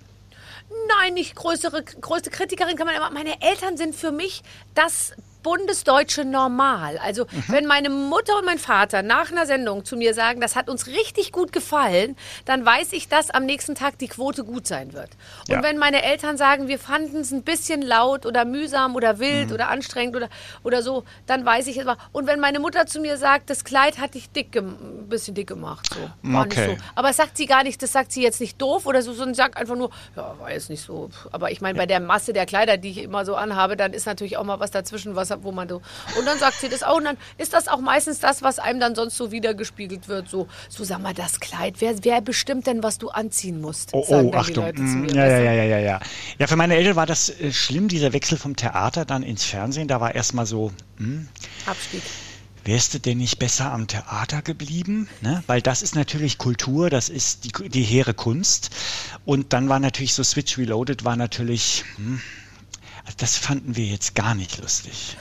Nein, nicht größere, größte Kritikerin kann man immer. Meine Eltern sind für mich das bundesdeutsche Normal. Also mhm. wenn meine Mutter und mein Vater nach einer Sendung zu mir sagen, das hat uns richtig gut gefallen, dann weiß ich, dass am nächsten Tag die Quote gut sein wird. Und ja. wenn meine Eltern sagen, wir fanden es ein bisschen laut oder mühsam oder wild mhm. oder anstrengend oder, oder so, dann weiß ich es. Und wenn meine Mutter zu mir sagt, das Kleid hat dich dick, ein bisschen dick gemacht, so. Okay. so. Aber sagt sie gar nicht, das sagt sie jetzt nicht doof oder so, sondern sagt einfach nur, ja, war jetzt nicht so. Aber ich meine, bei der Masse der Kleider, die ich immer so anhabe, dann ist natürlich auch mal was dazwischen, was, wo man so. Und dann sagt sie das auch. Und dann ist das auch meistens das, was einem dann sonst so wiedergespiegelt wird. So, so sag mal, das Kleid. Wer, wer bestimmt denn, was du anziehen musst? Oh, oh Achtung. Mm, ja, ja, ja, ja, ja. Ja, für meine Eltern war das äh, schlimm, dieser Wechsel vom Theater dann ins Fernsehen. Da war erstmal so. Hm, Abstieg wärst du denn nicht besser am Theater geblieben? Ne? Weil das ist natürlich Kultur, das ist die, die hehre Kunst. Und dann war natürlich so Switch Reloaded, war natürlich, hm, das fanden wir jetzt gar nicht lustig.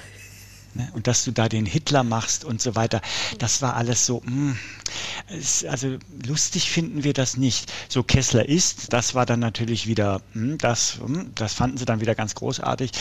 Ne? Und dass du da den Hitler machst und so weiter, das war alles so, mh, hm, es, also lustig finden wir das nicht. So Kessler ist, das war dann natürlich wieder, hm, das, hm, das fanden sie dann wieder ganz großartig.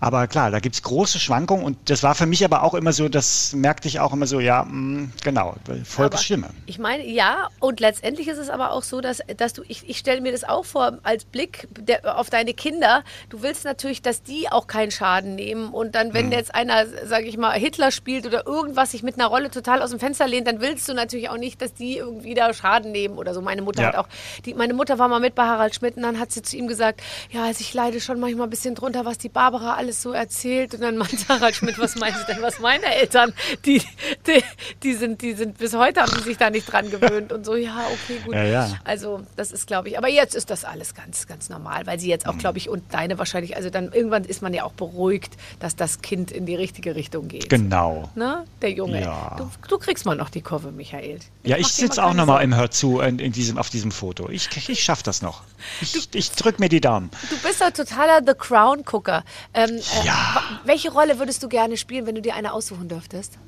Aber klar, da gibt es große Schwankungen und das war für mich aber auch immer so, das merkte ich auch immer so, ja, mh, genau, Volksstimme. Ich meine, ja, und letztendlich ist es aber auch so, dass, dass du, ich, ich stelle mir das auch vor als Blick der, auf deine Kinder, du willst natürlich, dass die auch keinen Schaden nehmen und dann, wenn jetzt einer, sage ich mal, Hitler spielt oder irgendwas sich mit einer Rolle total aus dem Fenster lehnt, dann willst du natürlich auch nicht, dass die irgendwie da Schaden nehmen oder so. Meine Mutter ja. hat auch, die, meine Mutter war mal mit bei Harald Schmidt und dann hat sie zu ihm gesagt, ja, also ich leide schon manchmal ein bisschen drunter, was die Barbara alles so erzählt. Und dann meinte Harald Schmidt, was meinst du denn, was meine Eltern, die, die, die, sind, die sind, bis heute haben die sich da nicht dran gewöhnt und so, ja, okay, gut. Ja, ja. Also das ist, glaube ich, aber jetzt ist das alles ganz, ganz normal, weil sie jetzt auch, glaube ich, und deine wahrscheinlich, also dann irgendwann ist man ja auch beruhigt, dass das Kind in die richtige Richtung geht. Genau. Ne? Der Junge. Ja. Du, du kriegst mal noch die Kurve, Michael. Ich ja, ich sitze auch nochmal im Hörzu in, in, diesem, auf diesem Foto. Ich, ich schaffe das noch. Ich, ich drück mir die Daumen. Du bist ein totaler The Crown-Gucker. Ähm, ja. Äh, welche Rolle würdest du gerne spielen, wenn du dir eine aussuchen dürftest?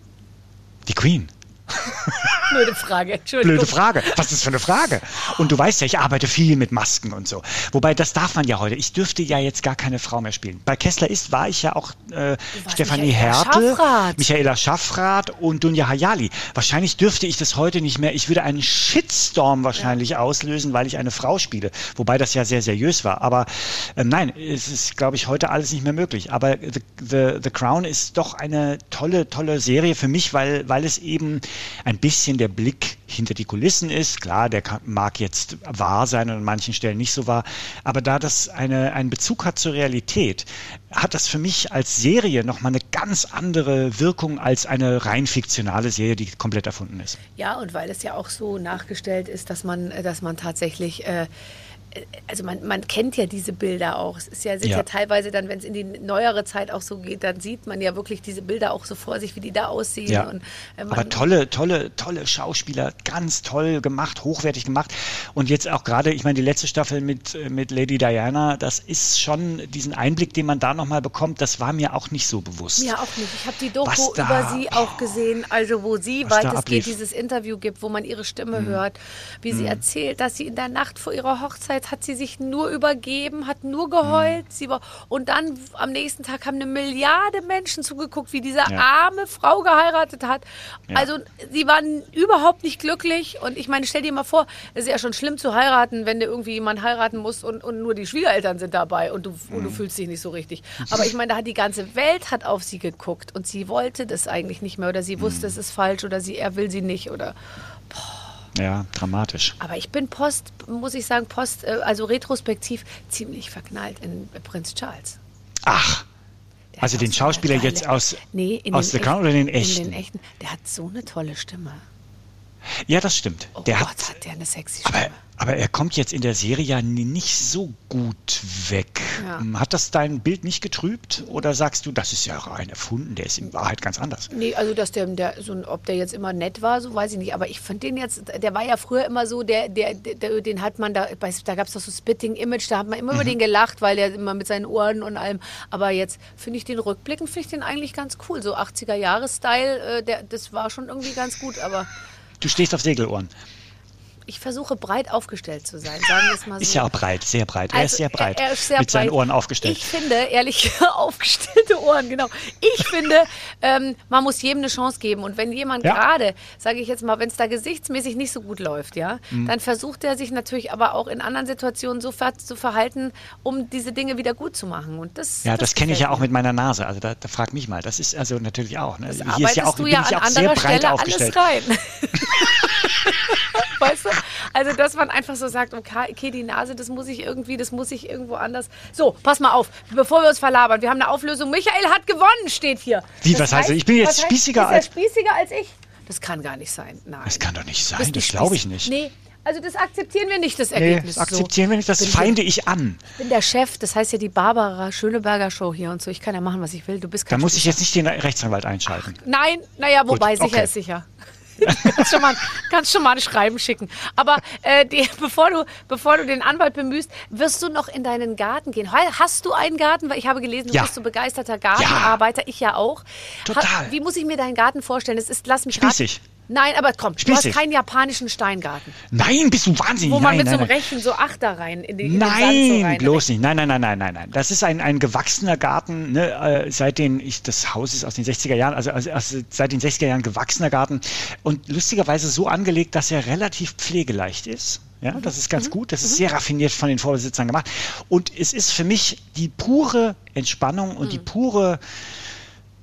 Die Queen. Blöde Frage, Entschuldigung. Blöde Frage. Was ist das für eine Frage? Und du weißt ja, ich arbeite viel mit Masken und so. Wobei, das darf man ja heute. Ich dürfte ja jetzt gar keine Frau mehr spielen. Bei Kessler ist war ich ja auch äh, Stefanie Härte, Schaffrath. Michaela Schaffrath und Dunja Hayali. Wahrscheinlich dürfte ich das heute nicht mehr. Ich würde einen Shitstorm wahrscheinlich ja. auslösen, weil ich eine Frau spiele. Wobei das ja sehr seriös war. Aber äh, nein, es ist, glaube ich, heute alles nicht mehr möglich. Aber The, The, The Crown ist doch eine tolle, tolle Serie für mich, weil, weil es eben ein bisschen der Blick hinter die Kulissen ist. Klar, der mag jetzt wahr sein und an manchen Stellen nicht so wahr, aber da das eine, einen Bezug hat zur Realität, hat das für mich als Serie nochmal eine ganz andere Wirkung als eine rein fiktionale Serie, die komplett erfunden ist. Ja, und weil es ja auch so nachgestellt ist, dass man, dass man tatsächlich äh, also man, man kennt ja diese Bilder auch. Es ist ja, sind ja. ja teilweise dann, wenn es in die neuere Zeit auch so geht, dann sieht man ja wirklich diese Bilder auch so vor sich, wie die da aussehen. Ja. Und, äh, Aber tolle, tolle, tolle Schauspieler, ganz toll gemacht, hochwertig gemacht. Und jetzt auch gerade, ich meine, die letzte Staffel mit, mit Lady Diana, das ist schon diesen Einblick, den man da nochmal bekommt, das war mir auch nicht so bewusst. Mir auch nicht. Ich habe die Doku da, über sie auch gesehen, also wo sie weitestgehend dieses Interview gibt, wo man ihre Stimme mhm. hört, wie sie mhm. erzählt, dass sie in der Nacht vor ihrer Hochzeit Hochzeit hat sie sich nur übergeben, hat nur geheult. Mhm. Sie war, und dann am nächsten Tag haben eine Milliarde Menschen zugeguckt, wie diese ja. arme Frau geheiratet hat. Ja. Also sie waren überhaupt nicht glücklich. Und ich meine, stell dir mal vor, es ist ja schon schlimm zu heiraten, wenn du irgendwie jemanden heiraten musst und, und nur die Schwiegereltern sind dabei und du, mhm. und du mhm. fühlst dich nicht so richtig. Aber ich meine, da hat die ganze Welt hat auf sie geguckt und sie wollte das eigentlich nicht mehr oder sie wusste, mhm. es ist falsch oder sie, er will sie nicht oder boah. Ja, dramatisch. Aber ich bin post, muss ich sagen, post, äh, also retrospektiv ziemlich verknallt in Prinz Charles. Ach. Der also den Schauspieler jetzt aus, nee, aus The Crown oder den echten? In den echten. Der hat so eine tolle Stimme. Ja, das stimmt. Oh der Gott, hat, hat der eine sexy Stimme. Aber aber er kommt jetzt in der Serie ja nicht so gut weg. Ja. Hm, hat das dein Bild nicht getrübt? Oder sagst du, das ist ja rein erfunden, der ist in Wahrheit ganz anders? Nee, also dass der, der so, ob der jetzt immer nett war, so weiß ich nicht. Aber ich fand den jetzt, der war ja früher immer so, der, der, der den hat man da, da gab es doch so Spitting Image, da hat man immer mhm. über den gelacht, weil der immer mit seinen Ohren und allem. Aber jetzt finde ich den Rückblicken, finde ich den eigentlich ganz cool. So 80er-Jahre-Style, äh, das war schon irgendwie ganz gut, aber. Du stehst auf Segelohren. Ich versuche breit aufgestellt zu sein, sagen wir es mal so. Ist ja auch breit, sehr breit. Also, er ist sehr breit. Er, er ist sehr mit breit. seinen Ohren aufgestellt. Ich finde, ehrlich, aufgestellte Ohren, genau. Ich finde, ähm, man muss jedem eine Chance geben. Und wenn jemand ja. gerade, sage ich jetzt mal, wenn es da gesichtsmäßig nicht so gut läuft, ja, mhm. dann versucht er sich natürlich aber auch in anderen Situationen so ver zu verhalten, um diese Dinge wieder gut zu machen. Und das, ja, das, das kenne ich ja auch mit meiner Nase. Also da, da frag mich mal. Das ist also natürlich auch. Ne? Das Hier ist ja auch, du ja an anderer Stelle alles rein. weißt du? Also, dass man einfach so sagt, okay, die Nase, das muss ich irgendwie, das muss ich irgendwo anders. So, pass mal auf, bevor wir uns verlabern, wir haben eine Auflösung. Michael hat gewonnen, steht hier. Wie, das was heißt, heißt ich bin jetzt spießiger als... Ist er spießiger als ich? Das kann gar nicht sein. Nein. Das kann doch nicht sein, das glaube ich nicht. Nee, also das akzeptieren wir nicht, das Ergebnis. Nee, das akzeptieren so. wir nicht, das bin feinde ich an. Ich bin der Chef, das heißt ja die Barbara Schöneberger Show hier und so. Ich kann ja machen, was ich will. Du bist kein Da muss ich jetzt nicht den Rechtsanwalt einschalten. Ach, nein, naja, wobei, Gut, sicher okay. ist sicher. Kannst, schon mal, kannst schon mal ein Schreiben schicken. Aber äh, die, bevor, du, bevor du den Anwalt bemühst, wirst du noch in deinen Garten gehen. Hast du einen Garten? Weil ich habe gelesen, du ja. bist so begeisterter Gartenarbeiter. Ja. Ich ja auch. Total. Ha, wie muss ich mir deinen Garten vorstellen? Es ist, lass mich Spießig. Nein, aber komm, Spießig. du hast keinen japanischen Steingarten. Nein, bist du wahnsinnig. Wo man nein, mit nein, so einem Rechen so Achter rein in, den, in nein, den so rein. bloß nicht. Nein, nein, nein, nein, nein, nein. Das ist ein, ein gewachsener Garten, ne, äh, seit den, ich, das Haus ist aus den 60er Jahren, also, also, also seit den 60er Jahren gewachsener Garten und lustigerweise so angelegt, dass er relativ pflegeleicht ist. Ja, das ist ganz mhm. gut. Das ist mhm. sehr raffiniert von den Vorbesitzern gemacht. Und es ist für mich die pure Entspannung und mhm. die pure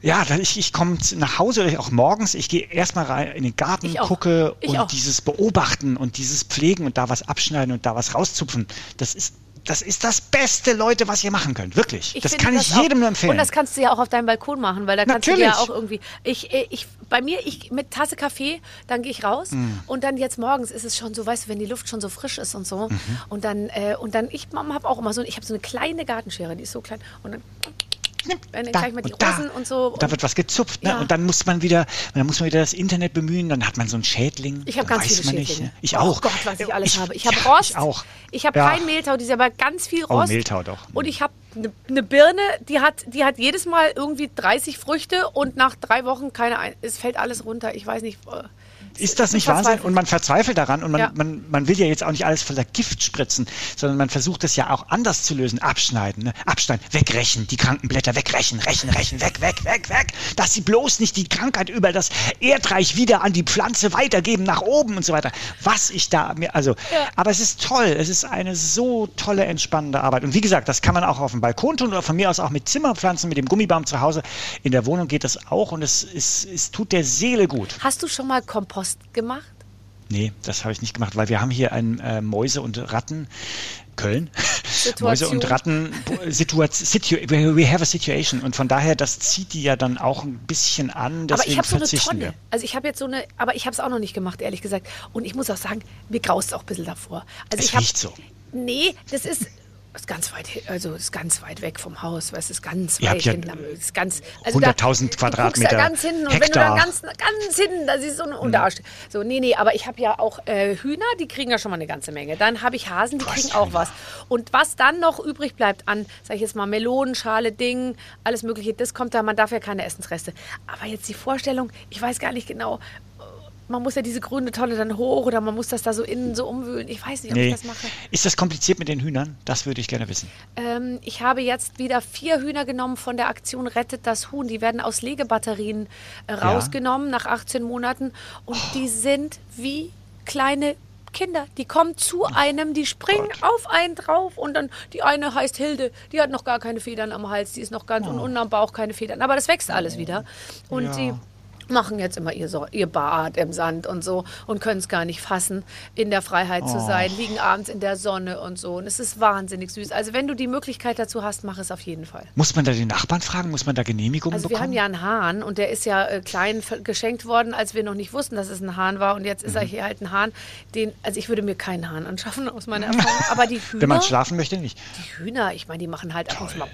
ja, ich, ich komme nach Hause oder auch morgens, ich gehe erstmal rein in den Garten, gucke ich und auch. dieses Beobachten und dieses Pflegen und da was abschneiden und da was rauszupfen, das ist das ist das beste, Leute, was ihr machen könnt. Wirklich. Ich das kann ich das jedem nur empfehlen. Und das kannst du ja auch auf deinem Balkon machen, weil da kannst Natürlich. du ja auch irgendwie. Ich, ich, bei mir, ich mit Tasse Kaffee, dann gehe ich raus mm. und dann jetzt morgens ist es schon so, weißt du, wenn die Luft schon so frisch ist und so. Mhm. Und dann, äh, und dann, ich habe auch immer so, ich habe so eine kleine Gartenschere, die ist so klein. Und dann dann da, mal die Rosen da, und so. Und da wird was gezupft, ne? Ja. Und dann muss man wieder, dann muss man wieder das Internet bemühen, dann hat man so einen Schädling. Ich habe ganz viele Schädlinge. Nicht, ne? Ich auch. Oh Gott, was ich alles ich, habe. Ich habe ja, Rost. Ich auch. Ich habe ja. kein Mehltau, die ist aber ganz viel oh, Rost. Oh, Mehltau doch. Und ich habe eine ne Birne, die hat, die hat jedes Mal irgendwie 30 Früchte und nach drei Wochen keine, es fällt alles runter. Ich weiß nicht. Ist das nicht Wahnsinn? Und man verzweifelt daran und man, ja. man, man will ja jetzt auch nicht alles voller Gift spritzen, sondern man versucht es ja auch anders zu lösen. Abschneiden, ne? abschneiden, wegrechen, die kranken Blätter wegrechen, rächen, rächen, weg, weg, weg, weg, dass sie bloß nicht die Krankheit über das Erdreich wieder an die Pflanze weitergeben, nach oben und so weiter. Was ich da mir, also, ja. aber es ist toll, es ist eine so tolle, entspannende Arbeit. Und wie gesagt, das kann man auch auf dem Balkon tun oder von mir aus auch mit Zimmerpflanzen, mit dem Gummibaum zu Hause. In der Wohnung geht das auch und es, es, es tut der Seele gut. Hast du schon mal Kompost Post gemacht? Nee, das habe ich nicht gemacht, weil wir haben hier ein äh, Mäuse und Ratten Köln. Mäuse und Ratten Situation. we have a situation und von daher das zieht die ja dann auch ein bisschen an. Aber ich habe so eine Tonne. Wir. Also ich habe jetzt so eine, aber ich habe es auch noch nicht gemacht, ehrlich gesagt. Und ich muss auch sagen, mir graust auch ein bisschen davor. Also es ich riecht hab, so. Nee, das ist ist ganz weit, also ist ganz weit weg vom Haus, weil es ist ganz Ihr weit ja hinten. Ist ganz, also 100.000 Quadratmeter. Da ganz hinten und wenn du dann ganz, ganz hinten, das ist so eine Unterarsch. Mhm. So, nee, nee, aber ich habe ja auch äh, Hühner, die kriegen ja schon mal eine ganze Menge. Dann habe ich Hasen, die was kriegen auch was. Und was dann noch übrig bleibt an, sag ich jetzt mal, Melonenschale, Ding, alles Mögliche, das kommt da, man darf ja keine Essensreste. Aber jetzt die Vorstellung, ich weiß gar nicht genau, man muss ja diese grüne Tonne dann hoch oder man muss das da so innen so umwühlen. Ich weiß nicht, ob nee. ich das mache. Ist das kompliziert mit den Hühnern? Das würde ich gerne wissen. Ähm, ich habe jetzt wieder vier Hühner genommen von der Aktion Rettet das Huhn. Die werden aus Legebatterien äh, rausgenommen ja. nach 18 Monaten und oh. die sind wie kleine Kinder, die kommen zu einem, die springen Gott. auf einen drauf und dann die eine heißt Hilde, die hat noch gar keine Federn am Hals, die ist noch ganz oh. und unten am Bauch keine Federn, aber das wächst alles wieder und ja. die machen jetzt immer ihr, so, ihr Bad im Sand und so und können es gar nicht fassen, in der Freiheit oh. zu sein, liegen abends in der Sonne und so. Und es ist wahnsinnig süß. Also wenn du die Möglichkeit dazu hast, mach es auf jeden Fall. Muss man da den Nachbarn fragen? Muss man da Genehmigungen also bekommen? Also wir haben ja einen Hahn und der ist ja äh, klein geschenkt worden, als wir noch nicht wussten, dass es ein Hahn war. Und jetzt ist mhm. er hier halt ein Hahn. Den, also ich würde mir keinen Hahn anschaffen aus meiner Erfahrung. Aber die Hühner... Wenn man schlafen möchte, nicht. Die Hühner, ich meine, die machen halt ab und zu mal...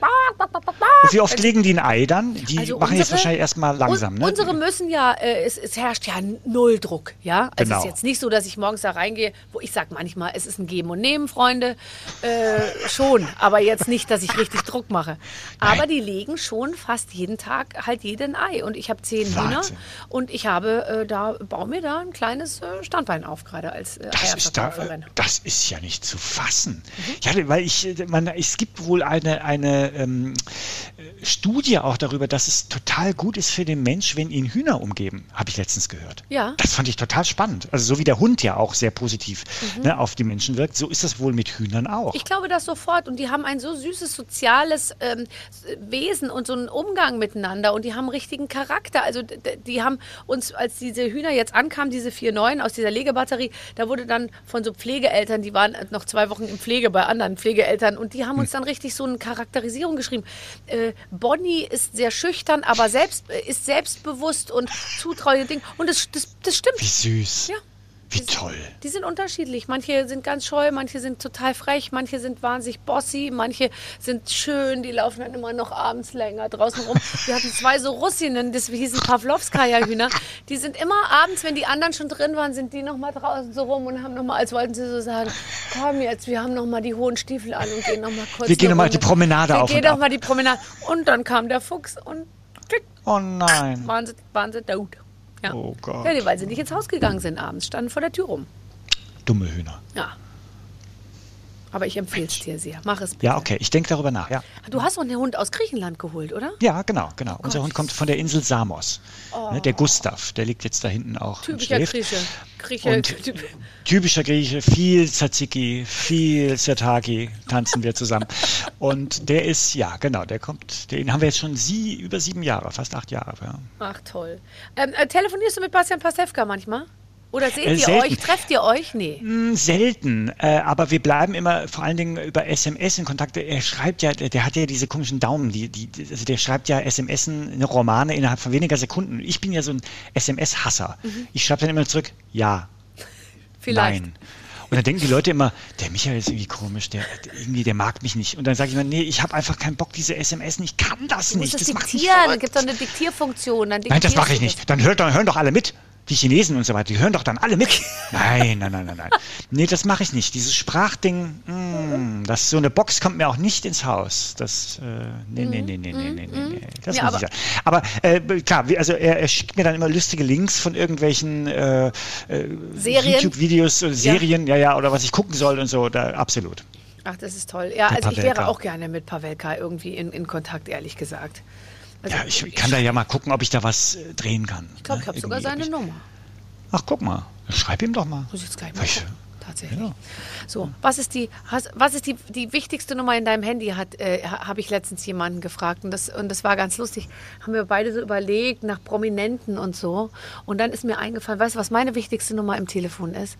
Wie oft legen die ein Ei dann? Die also machen unsere, jetzt wahrscheinlich erstmal langsam, ne? Unsere müssen wissen ja, äh, es, es, herrscht ja null Druck, ja. Also genau. es ist jetzt nicht so, dass ich morgens da reingehe, wo ich sage manchmal, es ist ein Geben und Nehmen, Freunde. Äh, schon, aber jetzt nicht, dass ich richtig Druck mache. Aber die legen schon fast jeden Tag halt jeden Ei. Und ich habe zehn. Hühner und ich habe äh, da, baue mir da ein kleines äh, Standbein auf, gerade als äh, das ist, da, das ist ja nicht zu fassen. Mhm. Ja, weil ich, äh, man, es gibt wohl eine, eine ähm, Studie auch darüber, dass es total gut ist für den Mensch, wenn ihn Hühner umgeben, habe ich letztens gehört. Ja. Das fand ich total spannend. Also so wie der Hund ja auch sehr positiv mhm. ne, auf die Menschen wirkt, so ist das wohl mit Hühnern auch. Ich glaube das sofort. Und die haben ein so süßes soziales ähm, Wesen und so einen Umgang miteinander und die haben richtigen Charakter. Also die haben uns, als diese Hühner jetzt ankamen, diese vier neuen aus dieser Legebatterie, da wurde dann von so Pflegeeltern, die waren noch zwei Wochen in Pflege bei anderen Pflegeeltern und die haben uns hm. dann richtig so eine Charakterisierung geschrieben. Äh, Bonnie ist sehr schüchtern, aber selbst, äh, ist selbstbewusst und zutraulich. Und das, das, das stimmt. Wie süß. Ja. Wie die toll. Die sind unterschiedlich. Manche sind ganz scheu, manche sind total frech, manche sind wahnsinnig bossy, manche sind schön, die laufen dann immer noch abends länger draußen rum. Wir hatten zwei so Russinnen, das hießen Pavlovskaya-Hühner. Die sind immer abends, wenn die anderen schon drin waren, sind die noch mal draußen so rum und haben noch mal, als wollten sie so sagen, komm jetzt, wir haben noch mal die hohen Stiefel an und gehen noch mal kurz Wir gehen noch mal die Promenade wir auf Wir gehen noch mal die Promenade. Und dann kam der Fuchs und Oh nein. Waren sie, waren sie tot. Ja. Oh Gott. Ja, weil sie nicht ins Haus gegangen sind abends, standen vor der Tür rum. Dumme Hühner. Ja. Aber ich empfehle es dir sehr. Mach es bitte. Ja, okay. Ich denke darüber nach, ja. Du hast doch einen Hund aus Griechenland geholt, oder? Ja, genau, genau. Oh Unser Hund kommt von der Insel Samos. Oh. Ne, der Gustav, der liegt jetzt da hinten auch. Typischer Grieche. Grieche. Und typischer Grieche, viel Tzatziki, viel Sirtaki tanzen wir zusammen. Und der ist, ja, genau, der kommt, den haben wir jetzt schon sie, über sieben Jahre, fast acht Jahre. Ja. Ach, toll. Ähm, äh, telefonierst du mit Bastian Pasewka manchmal? Oder seht äh, ihr euch? Trefft ihr euch? Nee. Mm, selten. Äh, aber wir bleiben immer vor allen Dingen über SMS in Kontakt. Er schreibt ja, der hat ja diese komischen Daumen. Die, die, also der schreibt ja SMS, eine Romane innerhalb von weniger Sekunden. Ich bin ja so ein SMS-Hasser. Mhm. Ich schreibe dann immer zurück, ja. Vielleicht. Nein. Und dann denken die Leute immer, der Michael ist irgendwie komisch, der irgendwie, der mag mich nicht. Und dann sage ich immer, nee, ich habe einfach keinen Bock, diese SMS, ich kann das du nicht. Das, das diktieren, dann gibt es doch eine Diktierfunktion. Nein, das mache ich nicht. Dann, hört, dann hören doch alle mit die Chinesen und so weiter, die hören doch dann alle mit. Nein, nein, nein, nein, nein. Nee, das mache ich nicht. Dieses Sprachding, mm, mh, das so eine Box kommt mir auch nicht ins Haus. Das, äh, nee, nee, nee, nee, nee, nee, nee, mhm, mhm. Das ja, ich aber sagen. Aber äh, klar, wie, also er, er, schickt mir dann immer lustige Links von irgendwelchen äh, äh YouTube-Videos, Serien, ja. ja, ja, oder was ich gucken soll und so. Da, absolut. Ach, das ist toll. Ja, Der also Pavelka. ich wäre auch gerne mit Pavelka irgendwie in, in Kontakt, ehrlich gesagt. Also ja, ich, ich kann da ja mal gucken, ob ich da was äh, drehen kann. Ich glaube, ich habe sogar seine Nummer. Ach, guck mal. Schreib ihm doch mal. Muss ich jetzt gleich mal Tatsächlich. Ja. So, was ist die, was ist die, die wichtigste Nummer in deinem Handy? Hat, äh, habe ich letztens jemanden gefragt und das, und das war ganz lustig. Haben wir beide so überlegt nach Prominenten und so. Und dann ist mir eingefallen, weißt du, was meine wichtigste Nummer im Telefon ist?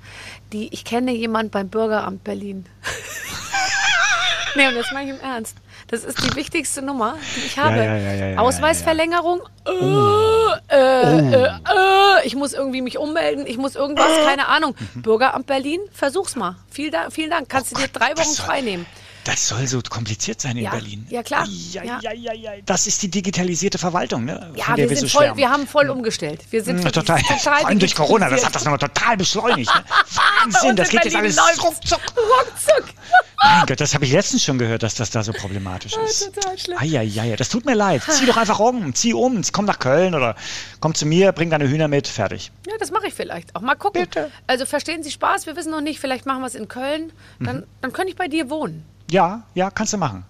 Die, ich kenne jemanden beim Bürgeramt Berlin. nee, und das meine ich im Ernst. Das ist die wichtigste Nummer, die ich habe. Ja, ja, ja, Ausweisverlängerung. Äh, oh. Äh, äh, äh, ich muss irgendwie mich ummelden. Ich muss irgendwas, keine Ahnung. Mhm. Bürgeramt Berlin, versuch's mal. Vielen Dank. Vielen Dank. Kannst du dir drei Wochen frei nehmen. Das soll so kompliziert sein in ja, Berlin. Ja, klar. Ja, ja. Das ist die digitalisierte Verwaltung, ne? Ja, wir, wir, sind so voll, wir haben voll umgestellt. Wir sind total. total Vor allem durch Corona, das hat das nochmal total beschleunigt. Ne? Wahnsinn, das geht jetzt alles ruckzuck. Ruckzuck. Mein Gott, das habe ich letztens schon gehört, dass das da so problematisch ist. Ja, total schlimm. Eieiei, das tut mir leid. Zieh doch einfach um, zieh um, komm nach Köln oder komm zu mir, bring deine Hühner mit, fertig. Ja, das mache ich vielleicht auch. Mal gucken. Bitte. Also verstehen Sie Spaß, wir wissen noch nicht, vielleicht machen wir es in Köln. Dann, mhm. dann könnte ich bei dir wohnen. Ja, ja, kannst du machen.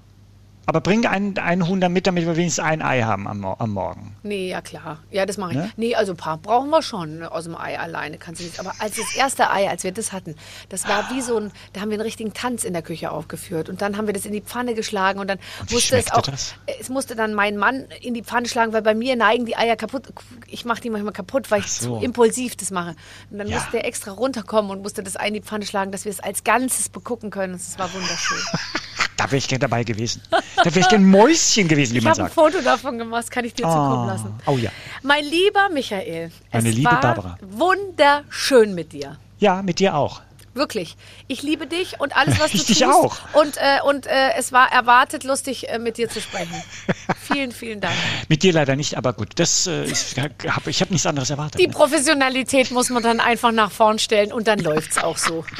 Aber bring einen, einen Huhn mit, damit wir wenigstens ein Ei haben am, am Morgen. Nee, ja klar. Ja, das mache ich. Ne? Nee, also ein paar brauchen wir schon aus dem Ei alleine. Kannst du nicht. Aber als das erste Ei, als wir das hatten, das war wie so ein, da haben wir einen richtigen Tanz in der Küche aufgeführt. Und dann haben wir das in die Pfanne geschlagen und dann und musste es auch, das? es musste dann mein Mann in die Pfanne schlagen, weil bei mir neigen die Eier kaputt. Ich mache die manchmal kaputt, weil ich so. zu impulsiv das mache. Und dann ja. musste er extra runterkommen und musste das Ei in die Pfanne schlagen, dass wir es als Ganzes begucken können. Das war wunderschön. Da wäre ich gerne dabei gewesen. Da wäre ich gerne Mäuschen gewesen, wie ich man sagt. Ich habe ein Foto davon gemacht, kann ich dir oh. zukommen lassen. Oh ja. Mein lieber Michael, Meine es liebe war Barbara. wunderschön mit dir. Ja, mit dir auch. Wirklich. Ich liebe dich und alles, was ich du dich tust. auch. Und, äh, und äh, es war erwartet lustig, äh, mit dir zu sprechen. vielen, vielen Dank. Mit dir leider nicht, aber gut. Das, äh, ich habe ich hab nichts anderes erwartet. Die Professionalität muss man dann einfach nach vorn stellen und dann läuft's auch so.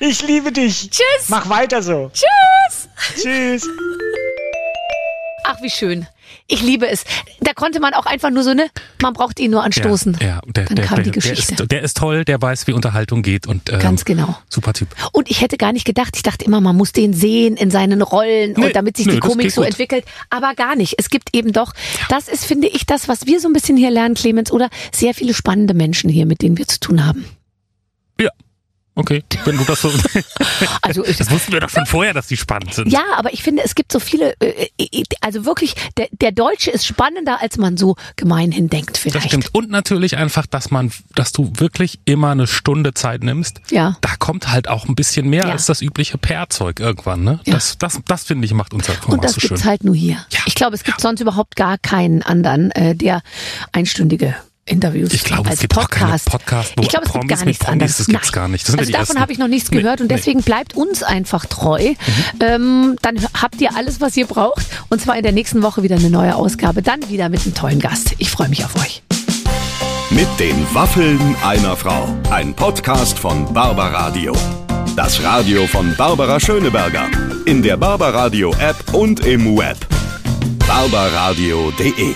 Ich liebe dich. Tschüss. Mach weiter so. Tschüss. Tschüss. Ach, wie schön. Ich liebe es. Da konnte man auch einfach nur so, ne, man braucht ihn nur anstoßen. Ja, ja der, Dann der, kam der, die Geschichte. Der ist, der ist toll, der weiß, wie Unterhaltung geht und ähm, Ganz genau. Super Typ. Und ich hätte gar nicht gedacht, ich dachte immer, man muss den sehen in seinen Rollen Nee, und damit sich nö, die Komik so gut. entwickelt. Aber gar nicht. Es gibt eben doch, das ist, finde ich, das, was wir so ein bisschen hier lernen, Clemens, oder sehr viele spannende Menschen hier, mit denen wir zu tun haben. Ja. Okay, wenn du das so. Also ich, das wussten wir doch schon vorher, dass die spannend sind. Ja, aber ich finde, es gibt so viele, äh, äh, also wirklich, der, der Deutsche ist spannender, als man so gemeinhin denkt Das vielleicht. stimmt. Und natürlich einfach, dass man, dass du wirklich immer eine Stunde Zeit nimmst. Ja. Da kommt halt auch ein bisschen mehr Ja. als das übliche PR-Zeug irgendwann, ne? Ja. Das, das, das finde ich macht unser Format Und das so schön. gibt's halt nur hier. Ja. Ich glaube, es gibt sonst überhaupt gar keinen anderen, äh, der einstündige Interviews Ich glaube, es als gibt auch keine Podcast. Podcast, ich glaube, es gibt Promis gar mit nichts Promis, anderes. das gibt's Nein. gar nicht. Also davon habe ich noch nichts Nee, gehört und nee. deswegen bleibt uns einfach treu. Mhm. Ähm, dann habt ihr alles, was ihr braucht und zwar in der nächsten Woche wieder eine neue Ausgabe, dann wieder mit einem tollen Gast. Ich freue mich auf euch. Mit den Waffeln einer Frau. Ein Podcast von Barbaradio. Das Radio von Barbara Schöneberger. In der Barbaradio App und im Web. barbaradio.de